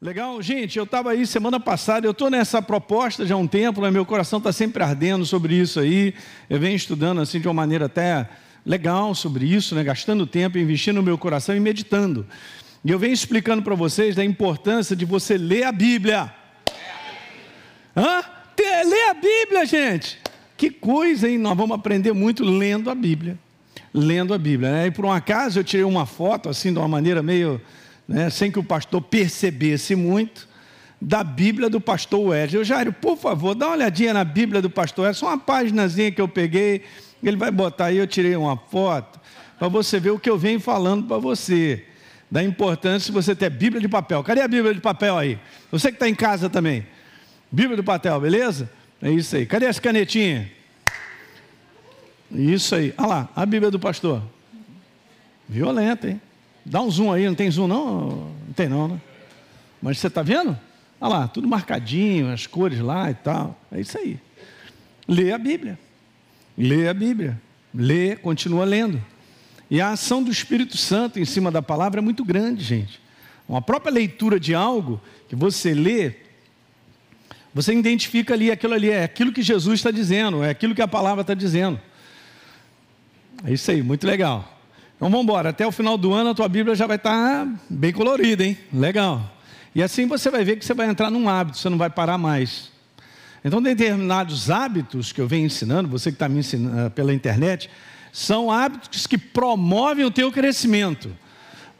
Legal? Gente, eu estava aí semana passada, eu estou nessa proposta já há um tempo, né? meu coração está sempre ardendo sobre isso aí. Eu venho estudando assim de uma maneira até legal sobre isso, né? gastando tempo, investindo no meu coração e meditando. E eu venho explicando para vocês da importância de você ler a Bíblia. Hã? Ler a Bíblia, gente. Que coisa, hein? Nós vamos aprender muito lendo a Bíblia. Lendo a Bíblia. Né? E por um acaso eu tirei uma foto assim de uma maneira meio né, sem que o pastor percebesse muito, da Bíblia do pastor Wesley. Eu, Jairo, por favor, dá uma olhadinha na Bíblia do pastor Wesley, uma páginazinha que eu peguei, ele vai botar aí, eu tirei uma foto, para você ver o que eu venho falando para você, da importância de você ter Bíblia de papel. Cadê a Bíblia de papel aí? Você que está em casa também. Bíblia de papel, beleza? É isso aí. Cadê as canetinhas? Isso aí. Olha lá, a Bíblia do pastor. Violenta, hein? Dá um zoom aí, não tem zoom não? Não tem não, né? Mas você está vendo? Olha lá, tudo marcadinho, as cores lá e tal. É isso aí. Lê a Bíblia. Lê a Bíblia. Lê, continua lendo. E a ação do Espírito Santo em cima da palavra é muito grande, gente. Uma própria leitura de algo que você lê, você identifica ali aquilo ali, é aquilo que Jesus está dizendo, é aquilo que a palavra está dizendo. É isso aí, muito legal. Então vamos embora, até o final do ano a tua Bíblia já vai estar bem colorida, hein? Legal. E assim você vai ver que você vai entrar num hábito, você não vai parar mais. Então, determinados hábitos que eu venho ensinando, você que está me ensinando pela internet, são hábitos que promovem o teu crescimento.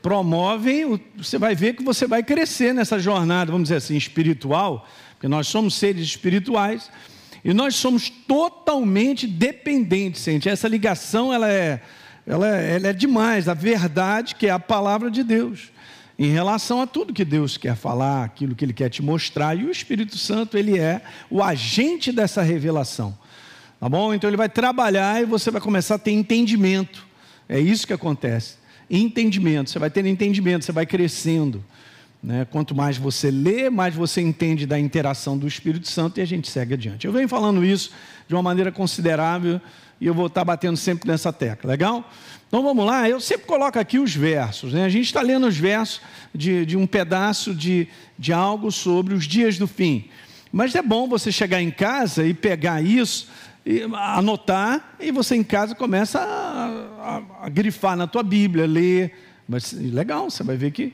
Promovem, você vai ver que você vai crescer nessa jornada, vamos dizer assim, espiritual, porque nós somos seres espirituais e nós somos totalmente dependentes, gente. Essa ligação, ela é ela, é, ela é demais, a verdade que é a palavra de Deus, em relação a tudo que Deus quer falar, aquilo que Ele quer te mostrar, e o Espírito Santo, ele é o agente dessa revelação, tá bom? Então ele vai trabalhar e você vai começar a ter entendimento, é isso que acontece, entendimento, você vai ter entendimento, você vai crescendo, né? Quanto mais você lê, mais você entende da interação do Espírito Santo e a gente segue adiante. Eu venho falando isso de uma maneira considerável e eu vou estar batendo sempre nessa tecla, legal? Então vamos lá, eu sempre coloco aqui os versos, né? a gente está lendo os versos de, de um pedaço de, de algo sobre os dias do fim. Mas é bom você chegar em casa e pegar isso, e anotar, e você em casa começa a, a, a grifar na tua Bíblia, ler. Mas legal, você vai ver que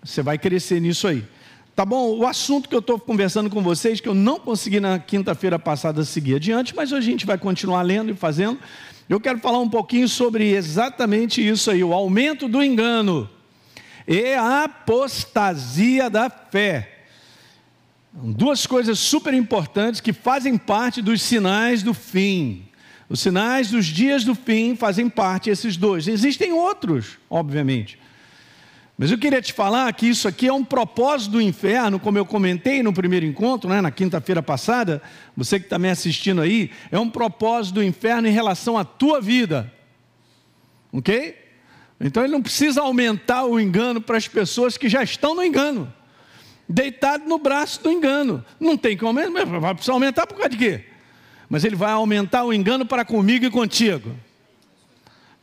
você vai crescer nisso aí. Tá bom? O assunto que eu estou conversando com vocês, que eu não consegui na quinta-feira passada seguir adiante, mas hoje a gente vai continuar lendo e fazendo. Eu quero falar um pouquinho sobre exatamente isso aí, o aumento do engano e a apostasia da fé. Duas coisas super importantes que fazem parte dos sinais do fim. Os sinais dos dias do fim fazem parte esses dois. Existem outros, obviamente. Mas eu queria te falar que isso aqui é um propósito do inferno, como eu comentei no primeiro encontro, né, na quinta-feira passada, você que está me assistindo aí, é um propósito do inferno em relação à tua vida. Ok? Então ele não precisa aumentar o engano para as pessoas que já estão no engano, deitado no braço do engano. Não tem que aumentar, vai precisar aumentar por causa de quê? Mas ele vai aumentar o engano para comigo e contigo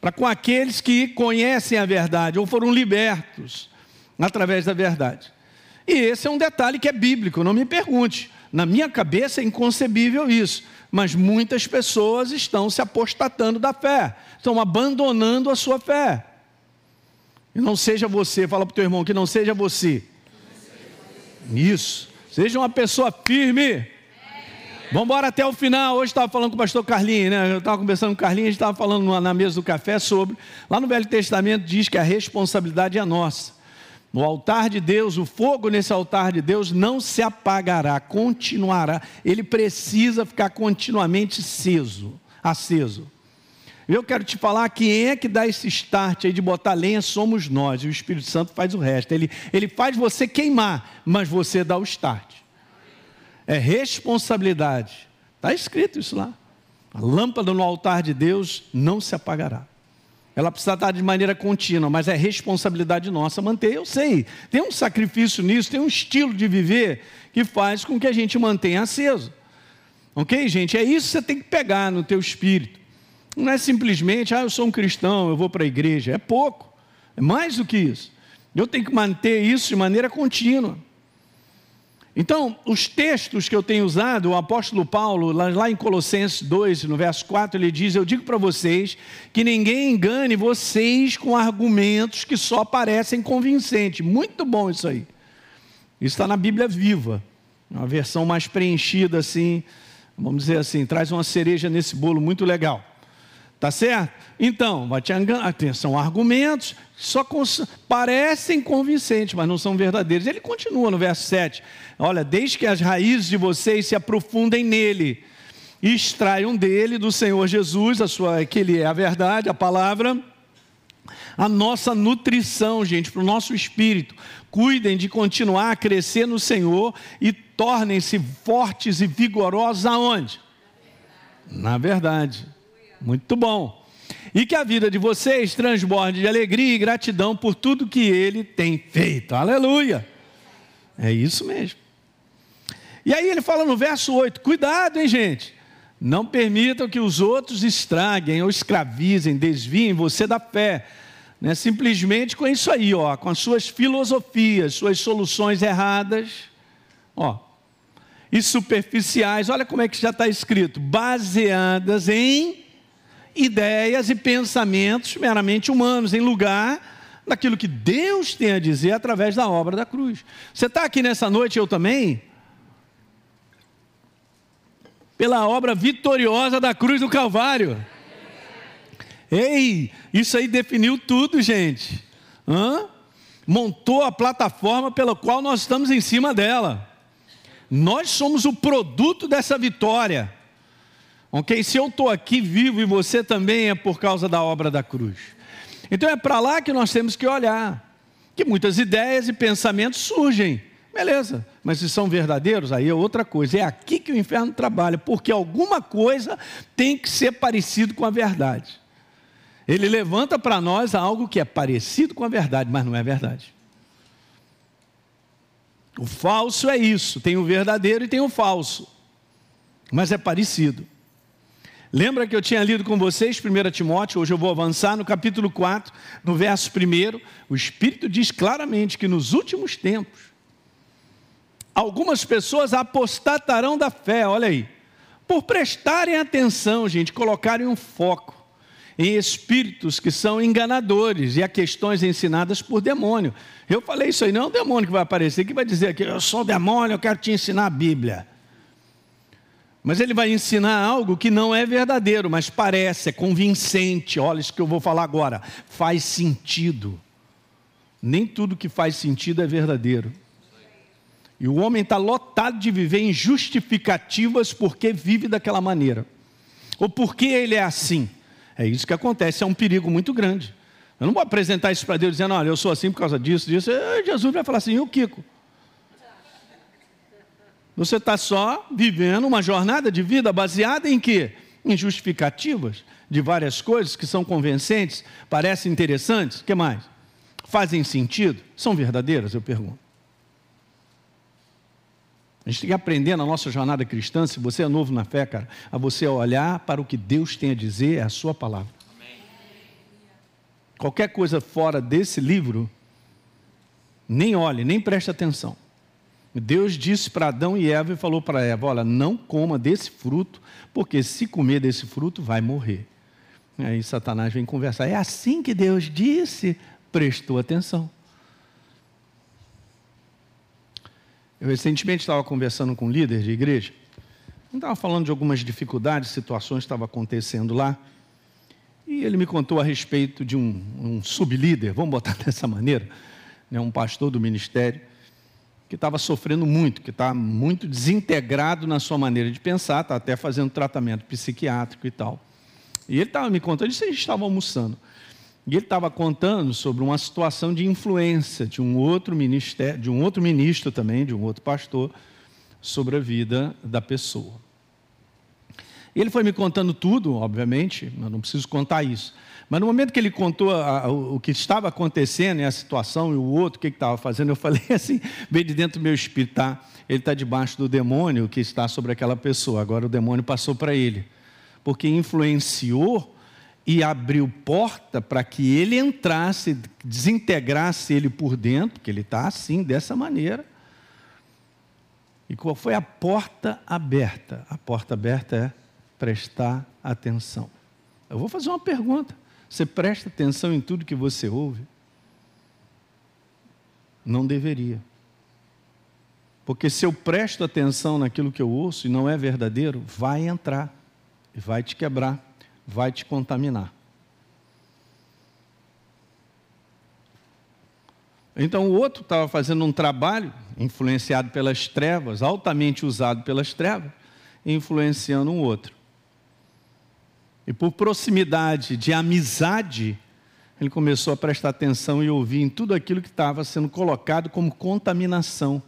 para com aqueles que conhecem a verdade ou foram libertos através da verdade. E esse é um detalhe que é bíblico, não me pergunte. Na minha cabeça é inconcebível isso, mas muitas pessoas estão se apostatando da fé, estão abandonando a sua fé. E não seja você, fala para o teu irmão que não seja você. Isso, seja uma pessoa firme Vamos embora até o final. Hoje estava falando com o pastor Carlinhos, né? Eu estava conversando com o Carlinhos, a gente estava falando na mesa do café sobre. Lá no Velho Testamento diz que a responsabilidade é nossa. No altar de Deus, o fogo nesse altar de Deus não se apagará, continuará. Ele precisa ficar continuamente aceso, aceso. Eu quero te falar quem é que dá esse start aí de botar lenha somos nós, e o Espírito Santo faz o resto. Ele, ele faz você queimar, mas você dá o start é responsabilidade. Está escrito isso lá. A lâmpada no altar de Deus não se apagará. Ela precisa estar de maneira contínua, mas é responsabilidade nossa manter. Eu sei, tem um sacrifício nisso, tem um estilo de viver que faz com que a gente mantenha aceso. Ok, gente? É isso que você tem que pegar no teu espírito. Não é simplesmente, ah, eu sou um cristão, eu vou para a igreja. É pouco. É mais do que isso. Eu tenho que manter isso de maneira contínua. Então, os textos que eu tenho usado, o apóstolo Paulo, lá, em Colossenses 2, no verso 4, ele diz: Eu digo para vocês que ninguém engane vocês com argumentos que só parecem convincentes. Muito bom isso aí. Isso está na Bíblia viva, uma versão mais preenchida, assim, vamos dizer assim, traz uma cereja nesse bolo muito legal. Tá certo? Então, são argumentos que só parecem convincentes, mas não são verdadeiros. Ele continua no verso 7. Olha, desde que as raízes de vocês se aprofundem nele e extraiam dele, do Senhor Jesus, a sua, que ele é a verdade, a palavra, a nossa nutrição, gente, para o nosso espírito. Cuidem de continuar a crescer no Senhor e tornem-se fortes e vigorosos aonde? Na verdade. Muito bom. E que a vida de vocês transborde de alegria e gratidão por tudo que ele tem feito. Aleluia. É isso mesmo. E aí ele fala no verso 8: cuidado, hein, gente. Não permitam que os outros estraguem ou escravizem, desviem você da fé. Né? Simplesmente com isso aí, ó, com as suas filosofias, suas soluções erradas. Ó, e superficiais, olha como é que já está escrito: baseadas em ideias e pensamentos meramente humanos, em lugar daquilo que Deus tem a dizer através da obra da cruz. Você está aqui nessa noite, eu também, pela obra vitoriosa da cruz do Calvário. Ei, isso aí definiu tudo, gente. Hã? Montou a plataforma pela qual nós estamos em cima dela. Nós somos o produto dessa vitória. Ok? Se eu estou aqui vivo e você também é por causa da obra da cruz. Então é para lá que nós temos que olhar. Que muitas ideias e pensamentos surgem. Beleza, mas se são verdadeiros, aí é outra coisa. É aqui que o inferno trabalha, porque alguma coisa tem que ser parecido com a verdade. Ele levanta para nós algo que é parecido com a verdade, mas não é verdade. O falso é isso, tem o verdadeiro e tem o falso, mas é parecido. Lembra que eu tinha lido com vocês 1 Timóteo, hoje eu vou avançar no capítulo 4, no verso 1. O Espírito diz claramente que nos últimos tempos, algumas pessoas apostatarão da fé, olha aí, por prestarem atenção, gente, colocarem um foco em espíritos que são enganadores e a questões ensinadas por demônio. Eu falei isso aí, não é um demônio que vai aparecer, que vai dizer que eu sou demônio, eu quero te ensinar a Bíblia. Mas ele vai ensinar algo que não é verdadeiro, mas parece, é convincente. Olha isso que eu vou falar agora. Faz sentido. Nem tudo que faz sentido é verdadeiro. E o homem está lotado de viver em justificativas porque vive daquela maneira. Ou porque ele é assim. É isso que acontece, é um perigo muito grande. Eu não vou apresentar isso para Deus dizendo, olha, eu sou assim por causa disso, disso. Jesus vai falar assim, e o Kiko? Você está só vivendo uma jornada de vida baseada em quê? Em justificativas de várias coisas que são convincentes, parecem interessantes. Que mais? Fazem sentido? São verdadeiras? Eu pergunto. A gente tem que aprender na nossa jornada cristã, se você é novo na fé, cara, a você olhar para o que Deus tem a dizer, é a sua palavra. Qualquer coisa fora desse livro, nem olhe, nem preste atenção. Deus disse para Adão e Eva e falou para Eva: Olha, não coma desse fruto, porque se comer desse fruto vai morrer. Aí Satanás vem conversar. É assim que Deus disse? Prestou atenção. Eu recentemente estava conversando com um líder de igreja. Estava falando de algumas dificuldades, situações que estavam acontecendo lá. E ele me contou a respeito de um, um sublíder, vamos botar dessa maneira, né, um pastor do ministério, que estava sofrendo muito, que está muito desintegrado na sua maneira de pensar, está até fazendo tratamento psiquiátrico e tal. E ele estava me contando, isso a gente estava almoçando. E ele estava contando sobre uma situação de influência de um outro ministério, de um outro ministro também, de um outro pastor, sobre a vida da pessoa. Ele foi me contando tudo, obviamente, eu não preciso contar isso. Mas no momento que ele contou a, a, o que estava acontecendo e a situação e o outro, o que, que estava fazendo, eu falei assim, veio de dentro do meu espírito, tá? Ele está debaixo do demônio que está sobre aquela pessoa. Agora o demônio passou para ele. Porque influenciou e abriu porta para que ele entrasse, desintegrasse ele por dentro, porque ele está assim, dessa maneira. E qual foi a porta aberta? A porta aberta é prestar atenção. Eu vou fazer uma pergunta. Você presta atenção em tudo que você ouve? Não deveria. Porque se eu presto atenção naquilo que eu ouço e não é verdadeiro, vai entrar, vai te quebrar, vai te contaminar. Então o outro estava fazendo um trabalho influenciado pelas trevas, altamente usado pelas trevas, influenciando um outro. E por proximidade de amizade, ele começou a prestar atenção e ouvir em tudo aquilo que estava sendo colocado como contaminação.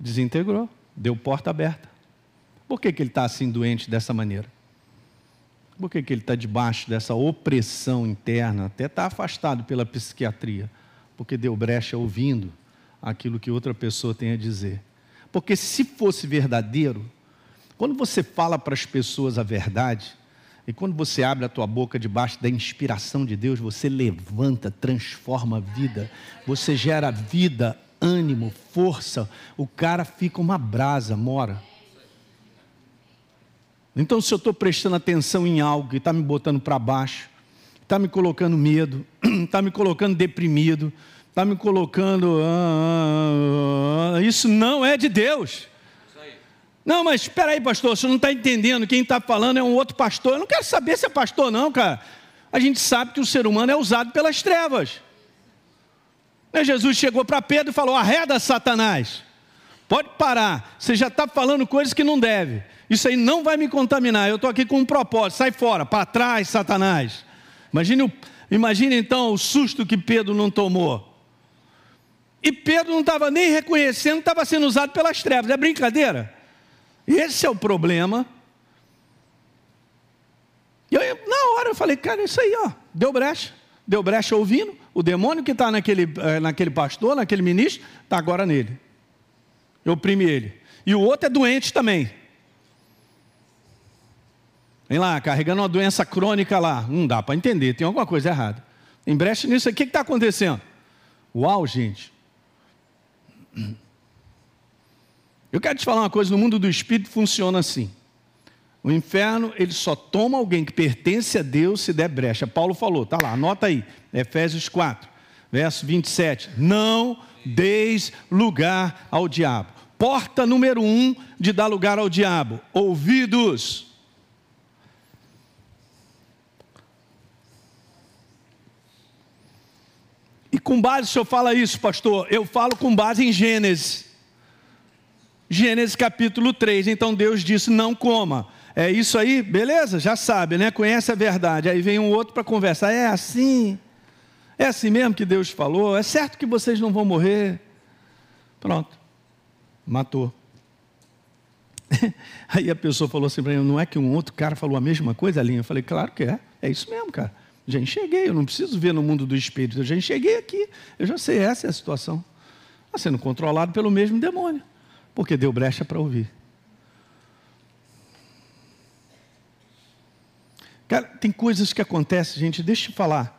Desintegrou, deu porta aberta. Por que, que ele está assim doente dessa maneira? Por que, que ele está debaixo dessa opressão interna, até está afastado pela psiquiatria? Porque deu brecha ouvindo aquilo que outra pessoa tem a dizer. Porque se fosse verdadeiro, quando você fala para as pessoas a verdade, e quando você abre a tua boca debaixo da inspiração de Deus, você levanta, transforma a vida, você gera vida, ânimo, força, o cara fica uma brasa, mora. Então, se eu estou prestando atenção em algo que está me botando para baixo, está me colocando medo, está me colocando deprimido, está me colocando. Ah, ah, ah, isso não é de Deus. Não, mas espera aí, pastor, você não está entendendo. Quem está falando é um outro pastor. Eu não quero saber se é pastor, não, cara. A gente sabe que o ser humano é usado pelas trevas. Né, Jesus chegou para Pedro e falou: arreda Satanás. Pode parar. Você já está falando coisas que não deve. Isso aí não vai me contaminar. Eu estou aqui com um propósito. Sai fora, para trás, Satanás. Imagine, imagine então o susto que Pedro não tomou. E Pedro não estava nem reconhecendo estava sendo usado pelas trevas. É brincadeira? Esse é o problema. E aí, na hora eu falei, cara, isso aí, ó, deu brecha. Deu brecha ouvindo. O demônio que está naquele, eh, naquele pastor, naquele ministro, está agora nele. Eu oprimi ele. E o outro é doente também. Vem lá, carregando uma doença crônica lá. Não dá para entender, tem alguma coisa errada. Em brecha nisso, o que está acontecendo? Uau, gente. Eu quero te falar uma coisa: no mundo do espírito funciona assim. O inferno, ele só toma alguém que pertence a Deus se der brecha. Paulo falou, tá lá, anota aí, Efésios 4, verso 27. Não deis lugar ao diabo. Porta número um de dar lugar ao diabo: ouvidos. E com base, o senhor fala isso, pastor? Eu falo com base em Gênesis. Gênesis capítulo 3. Então Deus disse: Não coma. É isso aí? Beleza, já sabe, né? Conhece a verdade. Aí vem um outro para conversar. É assim? É assim mesmo que Deus falou? É certo que vocês não vão morrer? Pronto. Matou. Aí a pessoa falou assim para mim: Não é que um outro cara falou a mesma coisa, ali? Eu falei: Claro que é. É isso mesmo, cara. Já enxerguei. Eu não preciso ver no mundo do espírito. Eu já enxerguei aqui. Eu já sei. Essa é a situação. Está sendo controlado pelo mesmo demônio porque deu brecha para ouvir. Cara, tem coisas que acontecem, gente, deixa eu falar.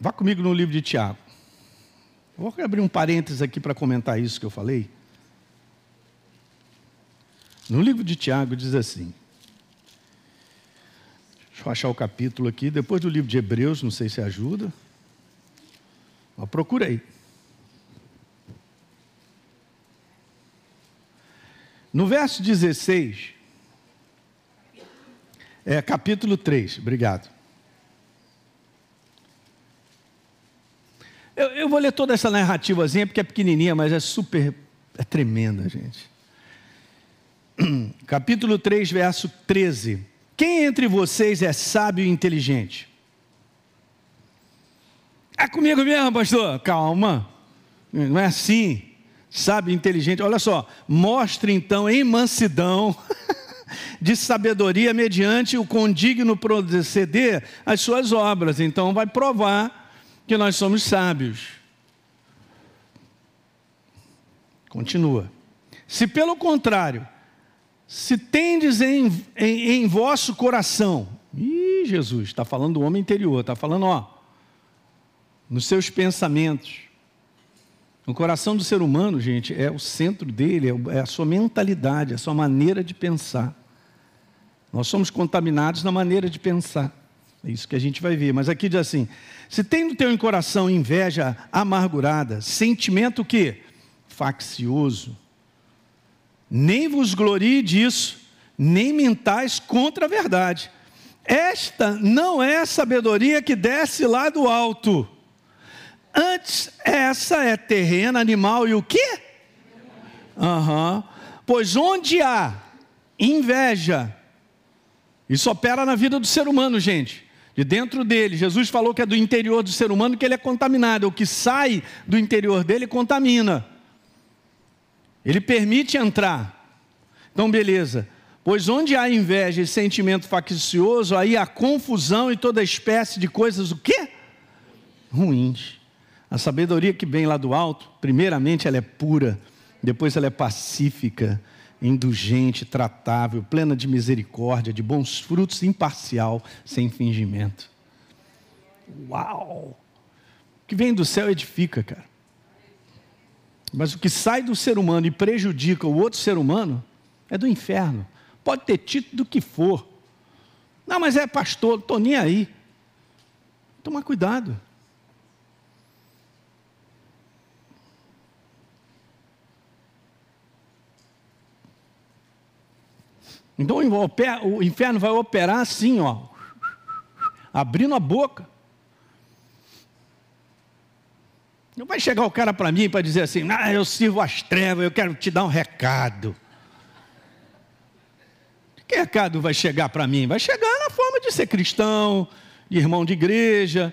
Vá comigo no livro de Tiago. Vou abrir um parênteses aqui para comentar isso que eu falei. No livro de Tiago diz assim. Deixa eu achar o capítulo aqui. Depois do livro de Hebreus, não sei se ajuda. Mas procura aí. No verso 16, é capítulo 3, obrigado. Eu, eu, vou ler toda essa narrativazinha porque é pequenininha, mas é super, é tremenda, gente. Capítulo 3, verso 13. Quem entre vocês é sábio e inteligente? É comigo mesmo, pastor? Calma. Não é assim sábio, inteligente. Olha só, mostre então em mansidão de sabedoria mediante o condigno proceder as suas obras. Então vai provar que nós somos sábios. Continua. Se pelo contrário, se tendes em, em, em vosso coração, Ih, Jesus, está falando do homem interior, está falando, ó, nos seus pensamentos, O coração do ser humano, gente, é o centro dele, é, é a sua mentalidade, a sua maneira de pensar. Nós somos contaminados na maneira de pensar. É isso que a gente vai ver. Mas aqui diz assim: se tem no teu coração inveja amargurada, sentimento que faccioso, nem vos glorie disso, nem mentais contra a verdade. Esta não é a sabedoria que desce lá do alto. Antes, essa é terrena, animal e o quê? Uhum. Pois onde há inveja, isso opera na vida do ser humano, gente. De dentro dele, Jesus falou que é do interior do ser humano que ele é contaminado. O que sai do interior dele contamina. Ele permite entrar. Então, beleza. Pois onde há inveja e sentimento faccioso, aí há confusão e toda espécie de coisas o quê? Ruins. A sabedoria que vem lá do alto, primeiramente ela é pura, depois ela é pacífica, indulgente, tratável, plena de misericórdia, de bons frutos, imparcial, sem fingimento. Uau! O que vem do céu edifica, cara. Mas o que sai do ser humano e prejudica o outro ser humano é do inferno. Pode ter título do que for. Não, mas é pastor, estou nem aí. Toma cuidado. Então o inferno vai operar assim, ó, abrindo a boca. Não vai chegar o cara para mim para dizer assim, ah, eu sirvo as trevas, eu quero te dar um recado. Que recado vai chegar para mim? Vai chegar na forma de ser cristão, irmão de igreja,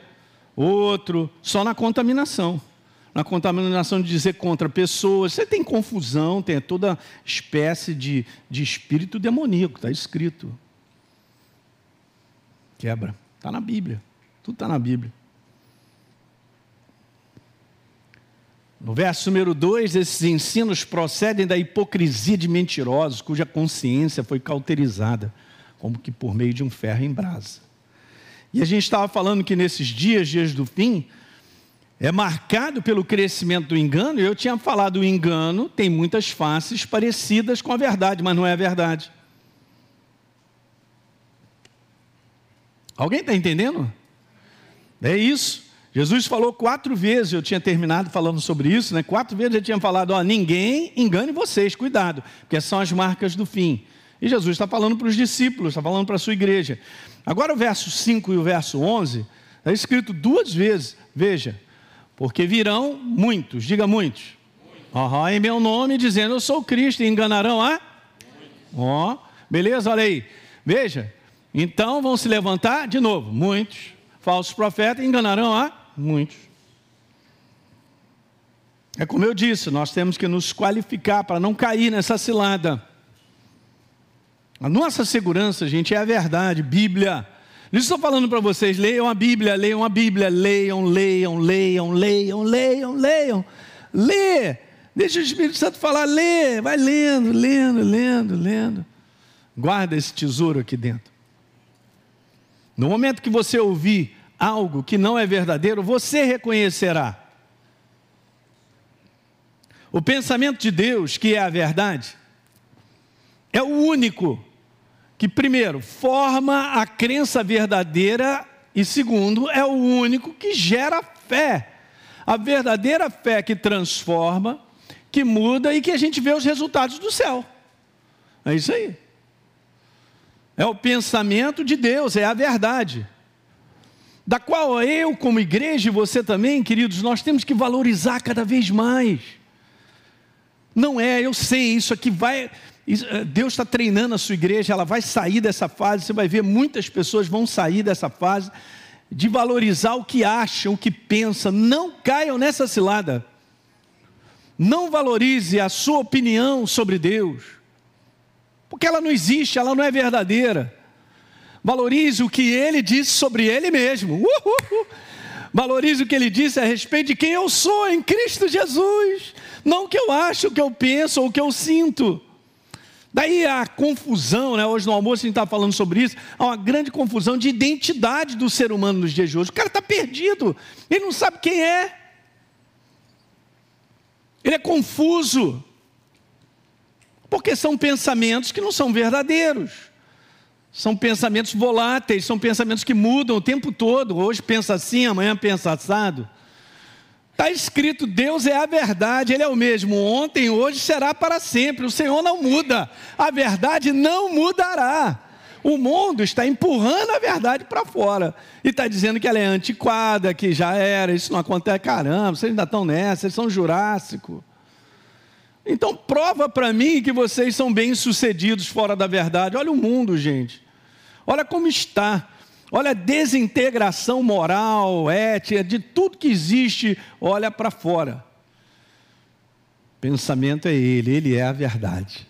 outro, só na contaminação. Na contaminação de dizer contra pessoas. Você tem confusão, tem toda espécie de, de espírito demoníaco, está escrito. Quebra. Está na Bíblia. Tudo está na Bíblia. No verso número 2, esses ensinos procedem da hipocrisia de mentirosos, cuja consciência foi cauterizada, como que por meio de um ferro em brasa. E a gente estava falando que nesses dias, dias do fim, é marcado pelo crescimento do engano, eu tinha falado o engano tem muitas faces parecidas com a verdade, mas não é a verdade. Alguém está entendendo? É isso. Jesus falou quatro vezes, eu tinha terminado falando sobre isso, né? Quatro vezes ele tinha falado: ó, ninguém engane vocês, cuidado, porque são as marcas do fim. E Jesus está falando para os discípulos, está falando para a sua igreja. Agora o verso 5 e o verso 11, está escrito duas vezes, veja, porque virão muitos, diga muitos, uhum, em meu nome, dizendo eu sou Cristo, e enganarão a? Ó, oh, beleza, olha aí, veja, então vão se levantar de novo, muitos falsos profetas enganarão a Muitos. É como eu disse, nós temos que nos qualificar para não cair nessa cilada. A nossa segurança, gente, é a verdade, Bíblia. Não estou falando para vocês, leiam a Bíblia, leiam a Bíblia, leiam, leiam, leiam, leiam, leiam, leiam. Lê, deixa o Espírito Santo falar, lê, vai lendo, lendo, lendo, lendo. Guarda esse tesouro aqui dentro. No momento que você ouvir algo que não é verdadeiro, você reconhecerá. O pensamento de Deus, que é a verdade, é o único que, primeiro, forma a crença verdadeira e, segundo, é o único que gera fé. A verdadeira fé que transforma, que muda e que a gente vê os resultados do céu. É isso aí. É o pensamento de Deus, é a verdade da qual eu, como igreja, e você também, queridos, nós temos que valorizar cada vez mais. Não é, eu sei, isso aqui vai. Eh, Deus está treinando a sua igreja, ela vai sair dessa fase, você vai ver muitas pessoas vão sair dessa fase de valorizar o que acham, o que pensam. Não caiam nessa cilada. Não valorize a sua opinião sobre Deus, porque ela não existe, ela não é verdadeira. Valorize o que ele disse sobre ele mesmo. Uhul. Valorize o que ele disse a respeito de quem eu sou em Cristo Jesus. Não o que eu acho, o que eu penso ou o que eu sinto. Daí a confusão, né? hoje no almoço a gente está falando sobre isso, há uma grande confusão de identidade do ser humano nos dias de hoje. O cara está perdido, ele não sabe quem é. Ele é confuso. Porque são pensamentos que não são verdadeiros. São pensamentos voláteis, são pensamentos que mudam o tempo todo. Hoje pensa assim, amanhã pensa assado. Está escrito: Deus é a verdade, Ele é o mesmo ontem, hoje será para sempre. O Senhor não muda, a verdade não mudará. O mundo está empurrando a verdade para fora e está dizendo que ela é antiquada, que já era, isso não acontece. Caramba, vocês ainda estão nessa, vocês são jurássico. Então, prova para mim que vocês são bem-sucedidos fora da verdade. Olha o mundo, gente. Olha como está. Olha desintegração moral, ética, de tudo que existe, olha para fora. Pensamento é ele, ele é a verdade.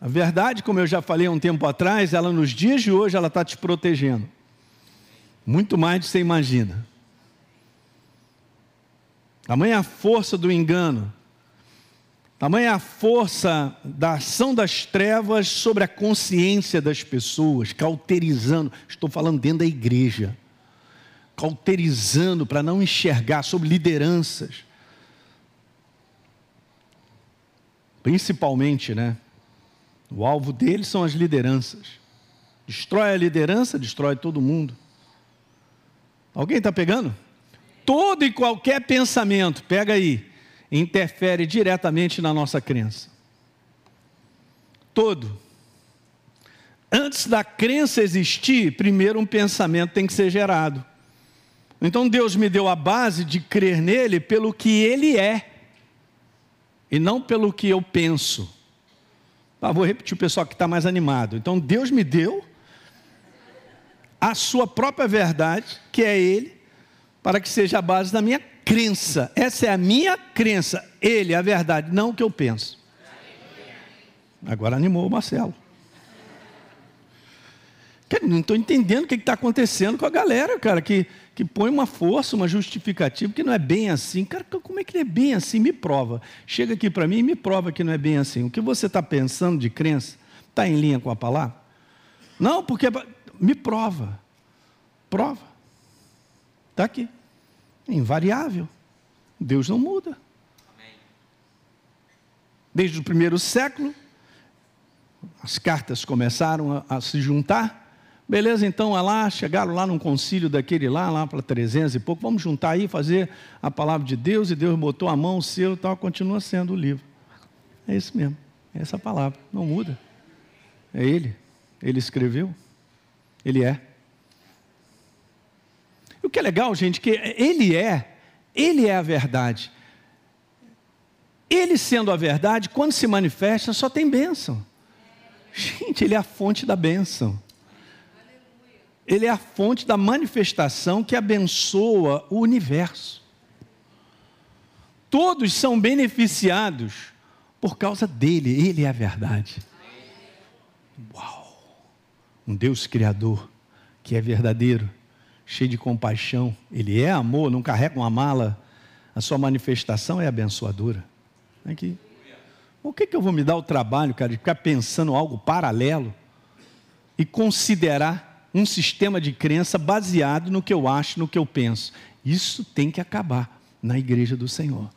A verdade, como eu já falei há um tempo atrás, ela nos dias de hoje ela está te protegendo. Muito mais do que você imagina. Tamanha a força do engano Tamanha a força da ação das trevas sobre a consciência das pessoas, cauterizando, estou falando dentro da igreja, cauterizando para não enxergar sobre lideranças. Principalmente, né? O alvo deles são as lideranças. Destrói a liderança, destrói todo mundo. Alguém está pegando? Todo e qualquer pensamento, pega aí, interfere diretamente na nossa crença. Todo. Antes da crença existir, primeiro um pensamento tem que ser gerado. Então Deus me deu a base de crer nele pelo que ele é, e não pelo que eu penso. Ah, vou repetir o pessoal que está mais animado. Então Deus me deu a sua própria verdade, que é Ele, para que seja a base da minha crença. Essa é a minha crença. Ele é a verdade, não o que eu penso. Agora animou o Marcelo. Não estou entendendo o que está acontecendo com a galera, cara, que, que põe uma força, uma justificativa, que não é bem assim. Cara, como é que não é bem assim? Me prova. Chega aqui para mim e me prova que não é bem assim. O que você está pensando de crença está em linha com a palavra? Não, porque me prova. Prova. Está aqui. É invariável. Deus não muda. Desde o primeiro século, as cartas começaram a, a se juntar. Beleza, então lá, chegaram lá num concílio daquele lá, lá para 300 e pouco, vamos juntar aí, fazer a palavra de Deus, e Deus botou a mão, o seu e tal, continua sendo o livro. É isso mesmo, é essa palavra, não muda. É Ele, Ele escreveu, Ele é. O que é legal, gente, que Ele é, Ele é a verdade. Ele sendo a verdade, quando se manifesta, só tem bênção. Gente, Ele é a fonte da bênção. Ele é a fonte da manifestação que abençoa o universo. Todos são beneficiados por causa dele, ele é a verdade. Uau! Um Deus criador que é verdadeiro cheio de compaixão, ele é amor, não carrega uma mala, a sua manifestação é abençoadora. Aqui. Por que, que eu vou me dar o trabalho, cara, de ficar pensando algo paralelo e considerar um sistema de crença baseado no que eu acho, no que eu penso? Isso tem que acabar na igreja do Senhor.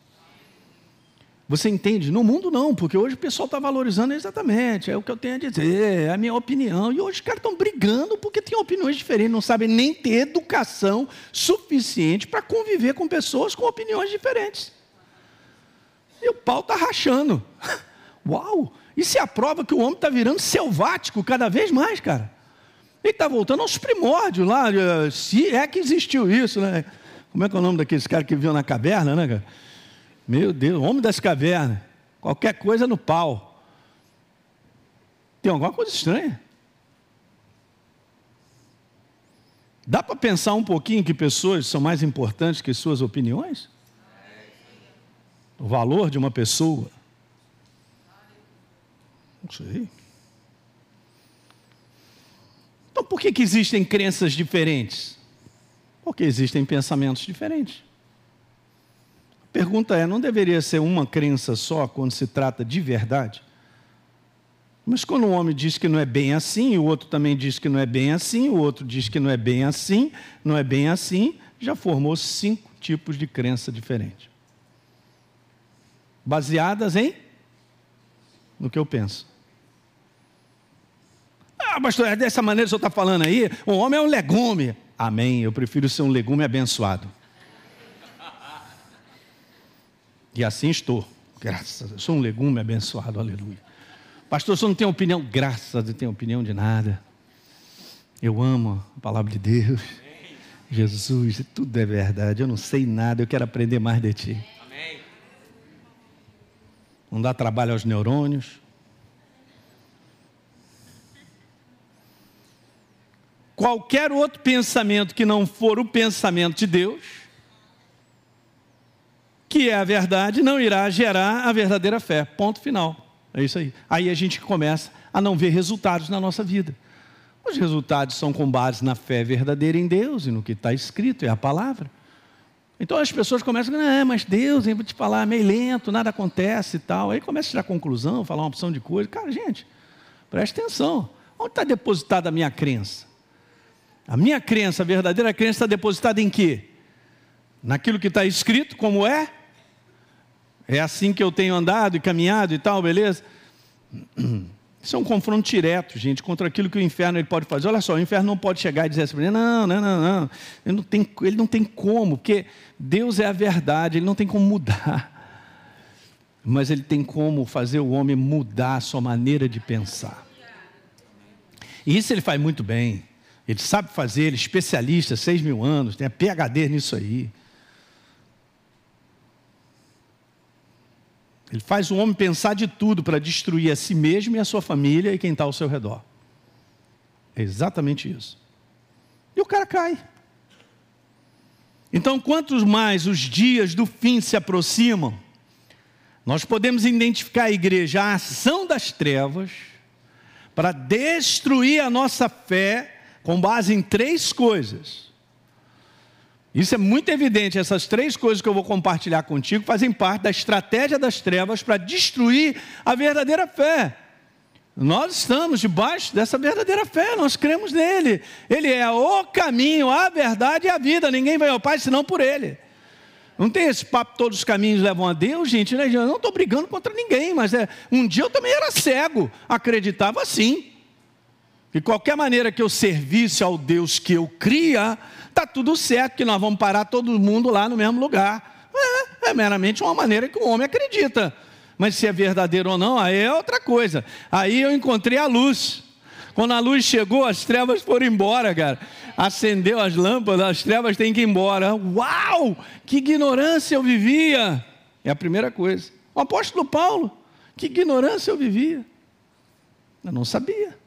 Você entende? No mundo não, porque hoje o pessoal está valorizando exatamente, é o que eu tenho a dizer, é a minha opinião. E hoje os caras estão brigando porque têm opiniões diferentes, não sabem nem ter educação suficiente para conviver com pessoas com opiniões diferentes. E o pau está rachando. Uau! Isso é a prova que o homem está virando selvático cada vez mais, cara. Ele está voltando aos primórdios lá, se é que existiu isso, né? Como é que é o nome daqueles caras que viviam na caverna, né, cara? Meu Deus, homem das cavernas. Qualquer coisa no pau. Tem alguma coisa estranha. Dá para pensar um pouquinho que pessoas são mais importantes que suas opiniões? O valor de uma pessoa? Não sei. Então por que, que existem crenças diferentes? Porque existem pensamentos diferentes pergunta é: não deveria ser uma crença só quando se trata de verdade? Mas quando um homem diz que não é bem assim, o outro também diz que não é bem assim, o outro diz que não é bem assim, não é bem assim, já formou cinco tipos de crença diferentes. Baseadas em no que eu penso. Ah, pastor, é dessa maneira que o senhor está falando aí? O homem é um legume. Amém. Eu prefiro ser um legume abençoado. E assim estou. Graças a Deus. Eu sou um legume abençoado. Aleluia. Pastor, você não tem opinião? Graças a Deus, não tenho opinião de nada. Eu amo a palavra de Deus. Jesus, tudo é verdade. Eu não sei nada, eu quero aprender mais de ti. Amém. Não dá trabalho aos neurônios. Qualquer outro pensamento que não for o pensamento de Deus, que é a verdade, não irá gerar a verdadeira fé. Ponto final. É isso aí. Aí a gente começa a não ver resultados na nossa vida. Os resultados são com base na fé verdadeira em Deus e no que está escrito, é a palavra. Então as pessoas começam ah, mas Deus, eu vou te falar, é meio lento, nada acontece e tal. Aí começa a tirar conclusão, falar uma opção de coisa. Cara, gente, preste atenção. Onde está depositada a minha crença? A minha crença, a verdadeira crença, está depositada em quê? Naquilo que está escrito, como é? É assim que eu tenho andado e caminhado e tal, beleza? Isso é um confronto direto, gente, contra aquilo que o inferno ele pode fazer. Olha só, o inferno não pode chegar e dizer assim, não, não, não, não. Ele não tem, ele não tem como, porque Deus é a verdade, ele não tem como mudar. Mas ele tem como fazer o homem mudar a sua maneira de pensar. E isso ele faz muito bem. Ele sabe fazer, ele é especialista, seis mil anos, tem a PHD nisso aí. Ele faz o homem pensar de tudo para destruir a si mesmo e a sua família e quem está ao seu redor. É exatamente isso. E o cara cai. Então, quantos mais os dias do fim se aproximam, nós podemos identificar a igreja, a ação das trevas, para destruir a nossa fé com base em três coisas. Isso é muito evidente, essas três coisas que eu vou compartilhar contigo fazem parte da estratégia das trevas para destruir a verdadeira fé. Nós estamos debaixo dessa verdadeira fé, nós cremos nele. Ele é o caminho, a verdade e a vida. Ninguém vai ao Pai senão por ele. Não tem esse papo, todos os caminhos levam a Deus, gente. Né? Eu não estou brigando contra ninguém, mas é, um dia eu também era cego, acreditava assim. De qualquer maneira que eu servisse ao Deus que eu cria, está tudo certo, que nós vamos parar todo mundo lá no mesmo lugar. É, é meramente uma maneira que o homem acredita. Mas se é verdadeiro ou não, aí é outra coisa. Aí eu encontrei a luz. Quando a luz chegou, as trevas foram embora, cara. Acendeu as lâmpadas, as trevas têm que ir embora. Uau! Que ignorância eu vivia! É a primeira coisa. O apóstolo Paulo, que ignorância eu vivia. Eu não sabia.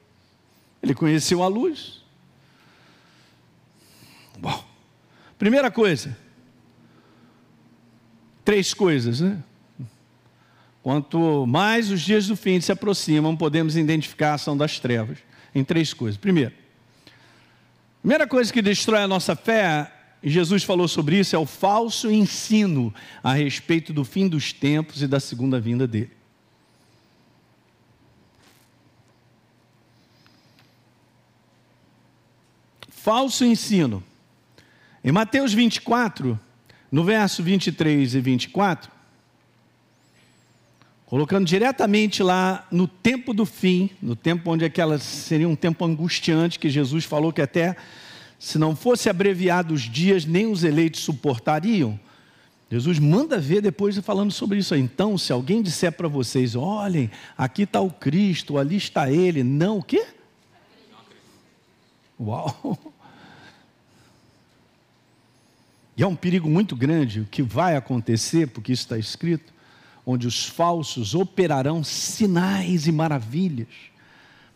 Ele conheceu a luz. Bom, primeira coisa. Três coisas, né? Quanto mais os dias do fim se aproximam, podemos identificar a ação das trevas em três coisas. Primeiro, primeira coisa que destrói a nossa fé, e Jesus falou sobre isso, é o falso ensino a respeito do fim dos tempos e da segunda vinda dele. falso ensino. Em Mateus 24, no verso 23 e 24, colocando diretamente lá no tempo do fim, no tempo onde aquela seria um tempo angustiante, que Jesus falou que até se não fosse abreviado os dias, nem os eleitos suportariam. Jesus manda ver depois falando sobre isso. Então, se alguém disser para vocês, olhem, aqui está o Cristo, ali está Ele, não o quê? Uau! E é um perigo muito grande o que vai acontecer, porque isso está escrito, onde os falsos operarão sinais e maravilhas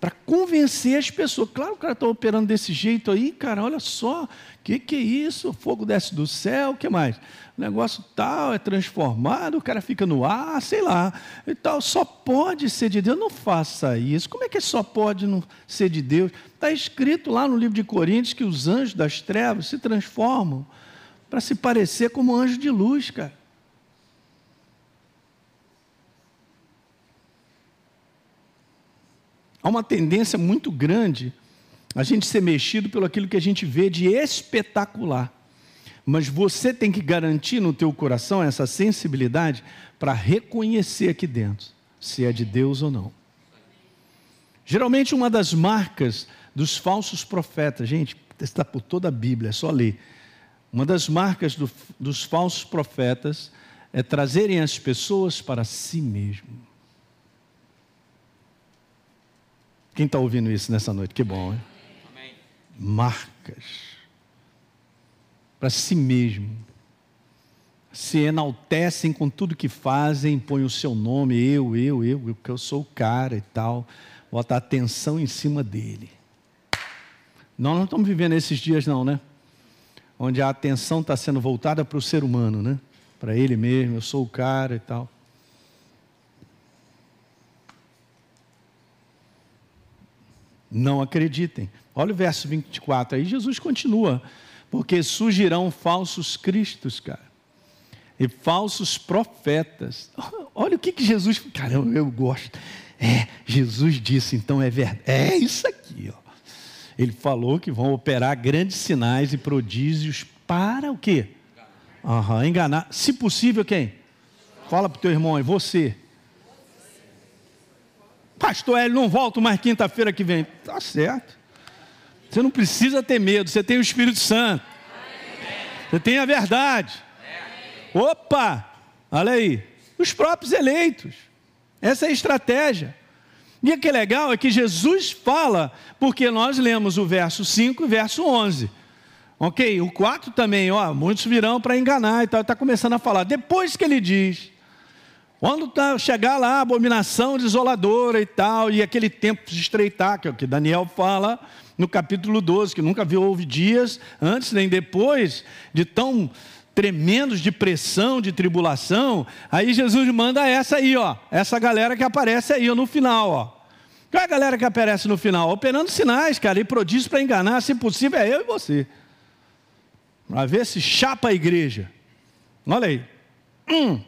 para convencer as pessoas. Claro, o cara está operando desse jeito aí, cara, olha só, o que, que é isso? O fogo desce do céu, o que mais? O negócio tal é transformado, o cara fica no ar, sei lá, e tal, só pode ser de Deus. Não faça isso. Como é que só pode não ser de Deus? Está escrito lá no livro de Coríntios que os anjos das trevas se transformam para se parecer como anjo de luz, cara. Há uma tendência muito grande a gente ser mexido pelo aquilo que a gente vê de espetacular. Mas você tem que garantir no teu coração essa sensibilidade para reconhecer aqui dentro se é de Deus ou não. Geralmente uma das marcas dos falsos profetas, gente, está por toda a Bíblia, é só ler. Uma das marcas do, dos falsos profetas é trazerem as pessoas para si mesmo. Quem está ouvindo isso nessa noite? Que bom, hein? Amém. Marcas. Para si mesmo. Se enaltecem com tudo que fazem, põem o seu nome, eu, eu, eu, que eu sou o cara e tal. Bota atenção em cima dele. Nós não estamos vivendo esses dias, não, né? Onde a atenção está sendo voltada para o ser humano, né? Para ele mesmo, eu sou o cara e tal. Não acreditem. Olha o verso 24 aí, Jesus continua. Porque surgirão falsos cristos, cara. E falsos profetas. Olha o que, que Jesus. Caramba, eu gosto. É, Jesus disse, então é verdade. É isso aqui, ó. Ele falou que vão operar grandes sinais e prodígios para o quê? Uhum, enganar. Se possível, quem? Fala para o teu irmão aí, você. Pastor Hélio, não volto mais quinta-feira que vem. Tá certo. Você não precisa ter medo, você tem o Espírito Santo. Você tem a verdade. Opa! Olha aí. Os próprios eleitos. Essa é a estratégia. E o que é legal é que Jesus fala, porque nós lemos o verso 5 e verso 11. Ok? O 4 também, ó, muitos virão para enganar e tal. Está começando a falar. Depois que ele diz, quando tá, chegar lá a abominação desoladora e tal, e aquele tempo se estreitar, que é o que Daniel fala no capítulo 12, que nunca viu houve dias antes nem depois de tão tremendos de pressão, de tribulação. Aí Jesus manda essa aí, ó, essa galera que aparece aí ó, no final, ó. Qual é a galera que aparece no final? Operando sinais, cara, e prodígios para enganar, se possível, é eu e você. Para ver se chapa a igreja. Olha aí. Hum.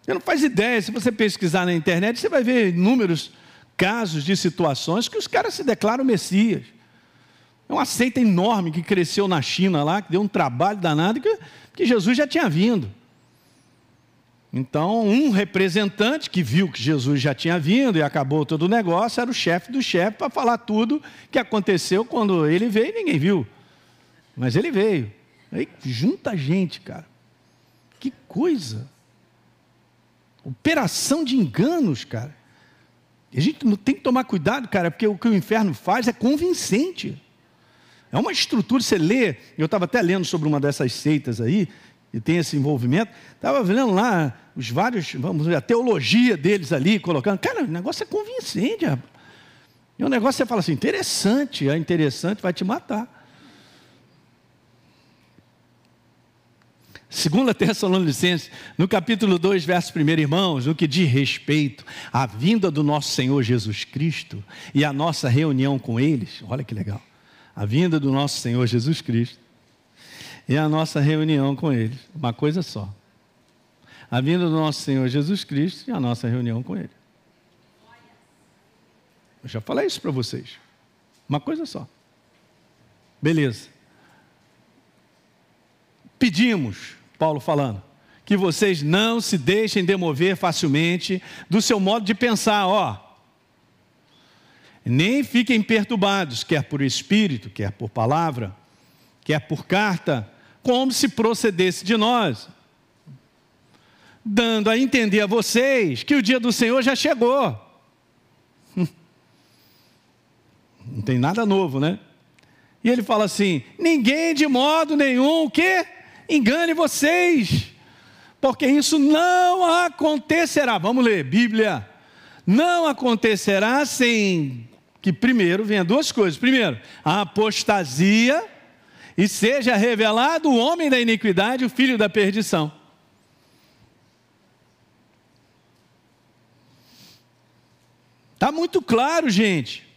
Você não faz ideia, se você pesquisar na internet, você vai ver inúmeros casos de situações que os caras se declaram Messias. É uma seita enorme que cresceu na China lá, que deu um trabalho danado, que, que Jesus já tinha vindo. Então, um representante que viu que Jesus já tinha vindo e acabou todo o negócio, era o chefe do chefe para falar tudo que aconteceu quando ele veio e ninguém viu. Mas ele veio. Aí junta gente, cara. Que coisa. Operação de enganos, cara. a gente tem que tomar cuidado, cara, porque o que o inferno faz é convincente. É uma estrutura, você lê, eu estava até lendo sobre uma dessas seitas aí, e tem esse envolvimento, estava vendo lá os vários, vamos ver, a teologia deles ali, colocando. Cara, o negócio é convincente, rapaz. E o negócio você fala assim, interessante, é interessante, vai te matar. Segunda Tessalonicenses, no capítulo 2, verso 1, irmãos, no que diz respeito à vinda do nosso Senhor Jesus Cristo e à nossa reunião com eles, olha que legal. A vinda do nosso Senhor Jesus Cristo e a nossa reunião com eles, uma coisa só. A vinda do nosso Senhor Jesus Cristo e a nossa reunião com ele. Eu já falei isso para vocês. Uma coisa só. Beleza. Pedimos Paulo falando, que vocês não se deixem demover facilmente do seu modo de pensar, ó. Nem fiquem perturbados, quer por espírito, quer por palavra, quer por carta, como se procedesse de nós, dando a entender a vocês que o dia do Senhor já chegou. Não tem nada novo, né? E ele fala assim: ninguém de modo nenhum o quê? engane vocês, porque isso não acontecerá. Vamos ler, Bíblia. Não acontecerá sem que primeiro venha duas coisas. Primeiro, a apostasia e seja revelado o homem da iniquidade, o filho da perdição. Está muito claro, gente